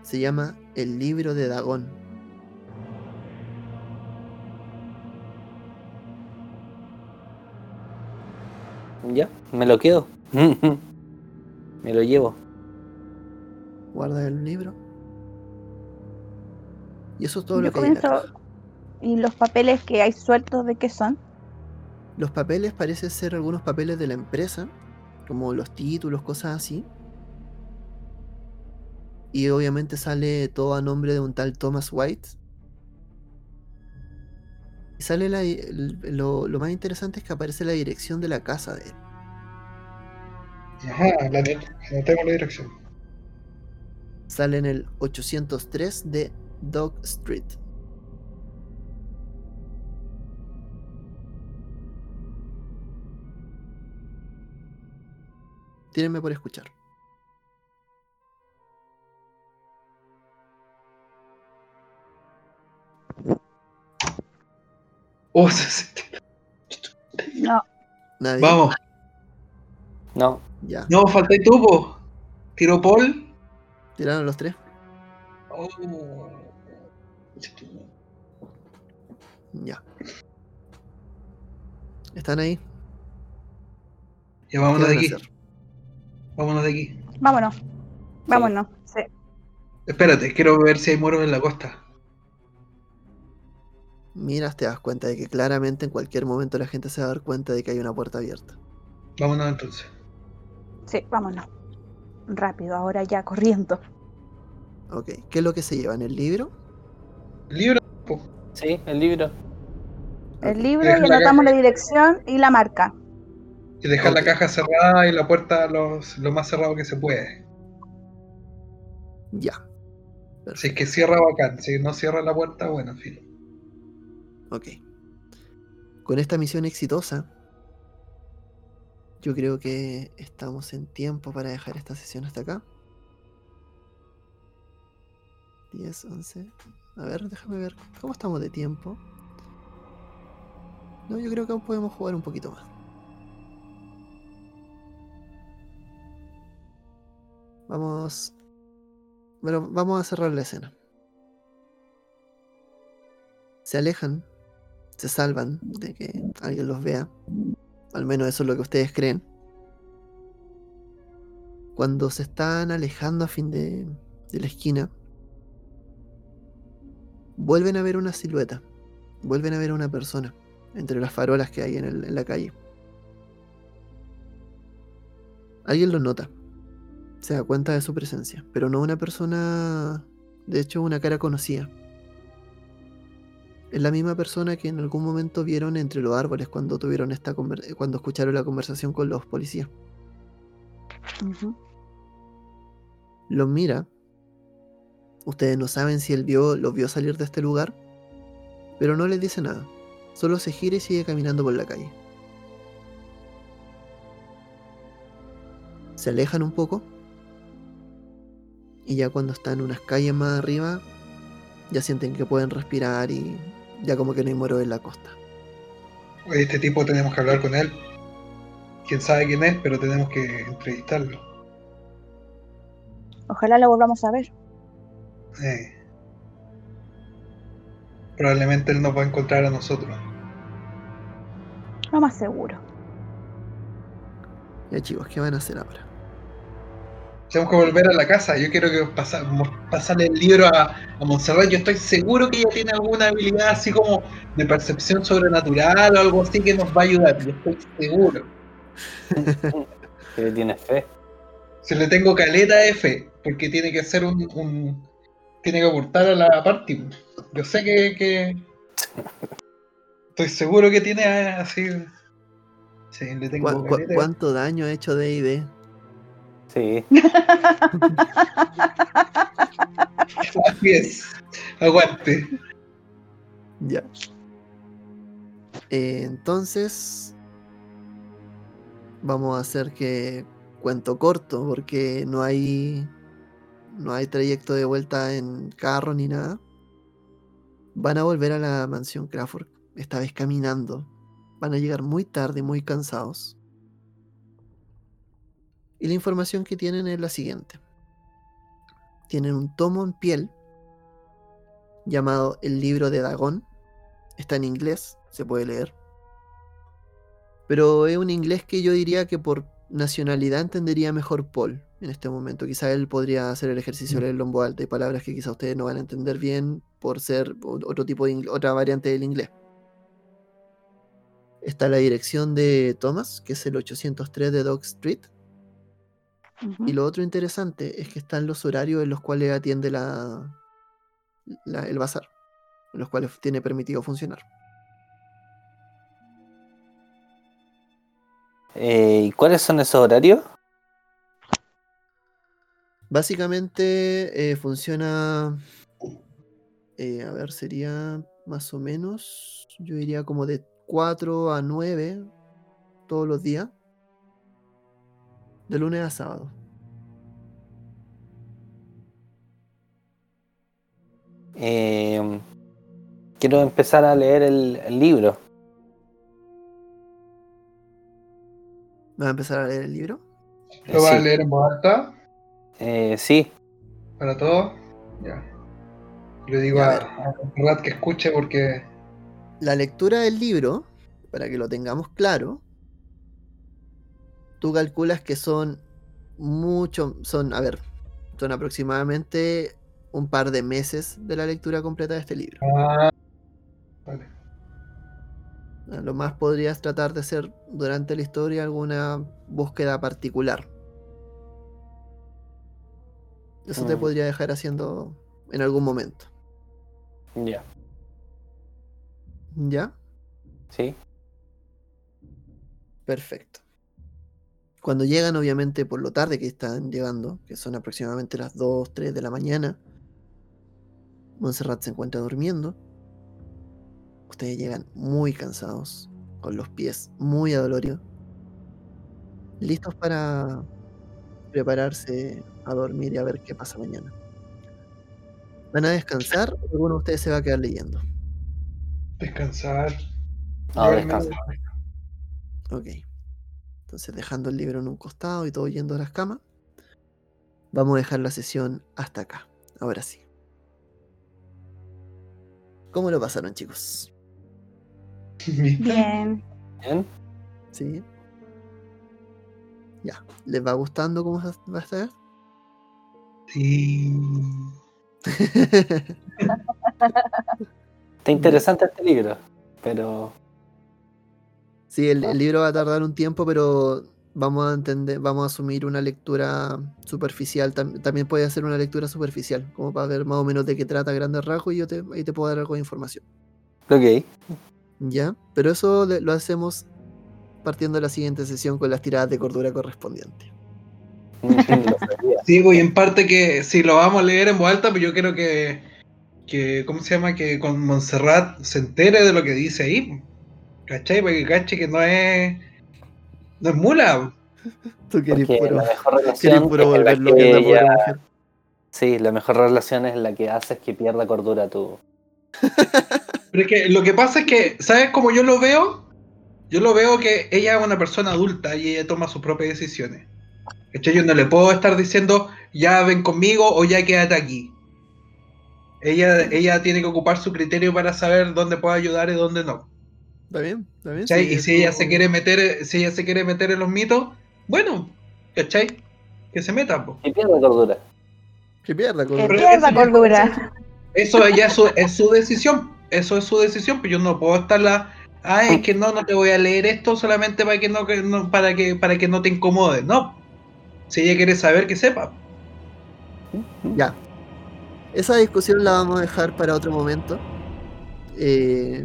Se llama El libro de Dagón. Ya, me lo quedo. me lo llevo. Guarda el libro. Y eso es todo Yo lo que comienzo-. ¿Y los papeles que hay sueltos de qué son? Los papeles parecen ser algunos papeles de la empresa, como los títulos, cosas así. Y obviamente sale todo a nombre de un tal Thomas White. Y sale la, lo, lo más interesante es que aparece la dirección de la casa de él. Ajá, la anotemos la dirección. Sale en el 803 de Dog Street. Tírenme por escuchar. Oh, No, Nadie. Vamos. No, Ya. No, falta tú, po. Tiro Paul. Tiraron los tres. Oh. Ya. ¿Están ahí? Ya ¿Qué vámonos de a aquí. hacer? Vámonos de aquí. vámonos. Vámonos. Sí. Espérate, quiero ver si hay muros en la costa. Miras, te das cuenta de que claramente en cualquier momento la gente se va a dar cuenta de que hay una puerta abierta. Vámonos entonces. Sí, vámonos. Rápido, ahora ya corriendo. Ok. ¿Qué es lo que se lleva en el libro? Libro. po. sí, el libro. El Ok. libro y anotamos la dirección y la marca. Y dejar la caja cerrada y la puerta los- lo más cerrado que se puede. Ya. Si es que cierra bacán, si no cierra la puerta, bueno, en fin. Ok. Con esta misión exitosa, yo creo que estamos en tiempo para dejar esta sesión hasta acá. 10, 11. A ver, déjame ver. ¿Cómo estamos de tiempo? No, yo creo que aún podemos jugar un poquito más. Vamos. Bueno, vamos a cerrar la escena. Se alejan se salvan de que alguien los vea. Al menos eso es lo que ustedes creen. Cuando se están alejando a fin de, de la esquina, vuelven a ver una silueta. Vuelven a ver una persona entre las farolas que hay en, en la calle. Alguien los nota. Se da cuenta de su presencia, pero no una persona, de hecho una cara conocida. Es la misma persona que en algún momento vieron entre los árboles cuando tuvieron esta cuando escucharon la conversación con los policías. Ujú. Los mira. Ustedes no saben si él vio, los vio salir de este lugar, pero no les dice nada. Solo se gira y sigue caminando por la calle. Se alejan un poco. Y ya cuando están unas calles más arriba, ya sienten que pueden respirar y ya como que no hay moro en la costa. Oye, Este tipo tenemos que hablar con él. Quién sabe quién es, pero tenemos que entrevistarlo. Ojalá lo volvamos a ver. Eh, probablemente él nos va a encontrar a nosotros. Lo más seguro. Ya chicos, ¿qué van a hacer ahora? Tenemos que volver a la casa. Yo quiero que pasa- pasarle el libro a, a Montserrat. Yo estoy seguro que ella tiene alguna habilidad así como de percepción sobrenatural o algo así que nos va a ayudar. Yo estoy seguro. Que tienes fe. Si le tengo caleta de fe, porque tiene que ser un, un- tiene que aportar a la party. Yo sé que, que- estoy seguro que tiene así. Sí, le tengo ¿Cu- caleta ¿Cuánto daño ha hecho D&D? Sí. Así es. Aguante. Ya. Eh, entonces, vamos a hacer que cuento corto, porque no hay no hay trayecto de vuelta en carro ni nada. Van a volver a la mansión Crawford, esta vez caminando. Van a llegar muy tarde, muy cansados. Y la información que tienen es la siguiente. Tienen un tomo en piel llamado El libro de Dagón. Está en inglés, se puede leer. Pero es un inglés que yo diría que por nacionalidad entendería mejor Paul en este momento. Quizá él podría hacer el ejercicio de leerlo en voz alta. Hay palabras que quizá ustedes no van a entender bien por ser otro tipo de otra variante del inglés. Está la dirección de Thomas, que es el 803 de Dog Street. Y lo otro interesante es que están los horarios en los cuales atiende la, la- el bazar, en los cuales tiene permitido funcionar. Eh, ¿Y cuáles son esos horarios? Básicamente eh, funciona, eh, a ver, sería más o menos, yo diría como de 4 a 9 todos los días, de lunes a sábado. Eh, quiero empezar a leer el, el libro. ¿Va a empezar a leer el libro? ¿Lo vas a leer en voz alta Eh, sí, para todos? Ya. Le digo Ya, a, a Montserrat que escuche porque La lectura del libro, para que lo tengamos claro, tú calculas que son mucho, son, a ver, son aproximadamente un par de meses de la lectura completa de este libro. Ah, vale. A Lo más podrías tratar de hacer durante la historia alguna búsqueda particular. Eso te Mm. podría dejar haciendo en algún momento. ya, ¿Ya? sí. Perfecto. Cuando llegan, obviamente, por lo tarde que están llegando, que son aproximadamente las 2, 3 de la mañana, Montserrat se encuentra durmiendo. Ustedes llegan muy cansados, con los pies muy adoloridos, listos para prepararse a dormir y a ver qué pasa mañana. ¿Van a descansar o alguno de ustedes se va a quedar leyendo? Descansar. No, Yo al descansa. menos- Ok. Entonces, dejando el libro en un costado y todo yendo a las camas, vamos a dejar la sesión hasta acá. Ahora sí. ¿Cómo lo pasaron, chicos? Bien. Bien. ¿Sí? Ya. ¿Les va gustando cómo va a estar? Sí. Está interesante este libro, pero sí, el, el libro va a tardar un tiempo, pero vamos a entender, vamos a asumir una lectura superficial. tam- también puede hacer una lectura superficial, como para ver más o menos de qué trata a grandes rasgos y yo te, ahí te puedo dar algo de información. ok. ¿Ya? Pero eso lo hacemos partiendo de la siguiente sesión con las tiradas de cordura correspondientes. Sí, pues y en parte que si lo vamos a leer en voz alta, pues yo quiero que, que ¿cómo se llama? Que con Montserrat se entere de lo que dice ahí. ¿Cachai? Para que cache que no es. No es mula. Tú querés puro, la mejor relación puro es la volver loca a que esa pobre ella- mujer. Sí, la mejor relación es la que haces que pierda cordura tu. Pero es que lo que pasa es que, ¿sabes cómo yo lo veo? Yo lo veo que ella es una persona adulta y ella toma sus propias decisiones. ¿Cachai? Yo no le puedo estar diciendo, ya ven conmigo o ya quédate aquí. Ella, ella tiene que ocupar su criterio para saber dónde puede ayudar y dónde no. ¿Está bien? ¿Está bien? ¿cachai? Sí, y si ella se quiere meter, si ella se quiere meter en los mitos, bueno, ¿cachai? Que se meta, po. Y pierde cordura. Que pierda, Que con- Pero pierda cordura. Eso ya es su, es su decisión. Eso es su decisión, pero yo no puedo estarla. Ah, es que no, no te voy a leer esto solamente para que no, que no- para que para que no te incomode. No. Si ella quiere saber, que sepa. Ya. Esa discusión la vamos a dejar para otro momento. Eh,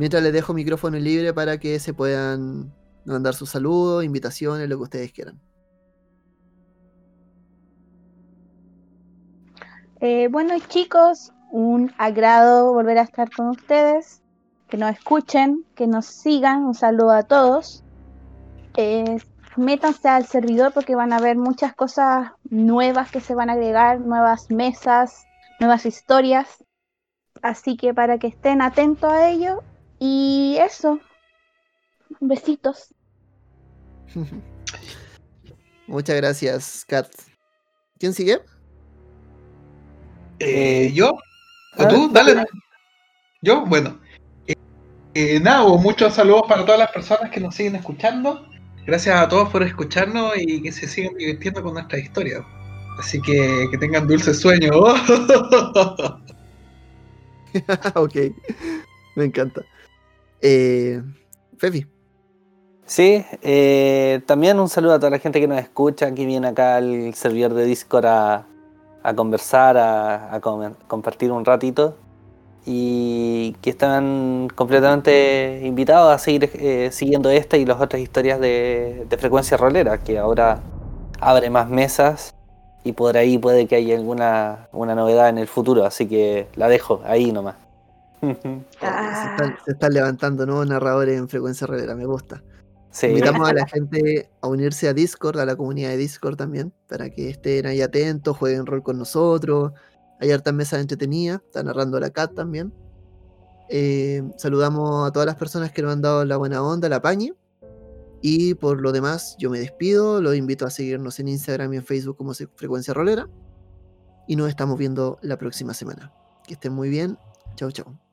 mientras les dejo micrófono libre para que se puedan mandar sus saludos, invitaciones, lo que ustedes quieran. Eh, bueno, chicos, un agrado volver a estar con ustedes. Que nos escuchen, que nos sigan. Un saludo a todos. Eh, métanse al servidor porque van a ver muchas cosas nuevas que se van a agregar, nuevas mesas, nuevas historias. Así que para que estén atentos a ello. Y eso. Besitos. Muchas gracias, Kat. ¿Quién sigue? Eh, ¿Yo? ¿O tú? Dale. ¿Yo? Bueno. Eh, eh, nada, pues, muchos saludos para todas las personas que nos siguen escuchando. Gracias a todos por escucharnos y que se sigan divirtiendo con nuestra historia. Así que que tengan dulces sueños. ok, me encanta. Eh, Fefi, Sí, eh, también un saludo a toda la gente que nos escucha, que viene acá al servidor de Discord a, a conversar, a, a com- compartir un ratito y que están completamente invitados a seguir eh, siguiendo esta y las otras historias de, de frecuencia rolera, que ahora abre más mesas y por ahí puede que haya alguna una novedad en el futuro, así que la dejo ahí nomás. oh, se, están, se están levantando nuevos narradores en frecuencia rolera, me gusta. Sí, Invitamos a la gente a unirse a Discord, a la comunidad de Discord también, para que estén ahí atentos, jueguen rol con nosotros. Hay hartas mesas entretenidas, está narrando la Cat también. Eh, saludamos a todas las personas que nos han dado la buena onda, la pañe. Y por lo demás, yo me despido, los invito a seguirnos en Instagram y en Facebook como Frecuencia Rolera. Y nos estamos viendo la próxima semana. Que estén muy bien. Chau, chau.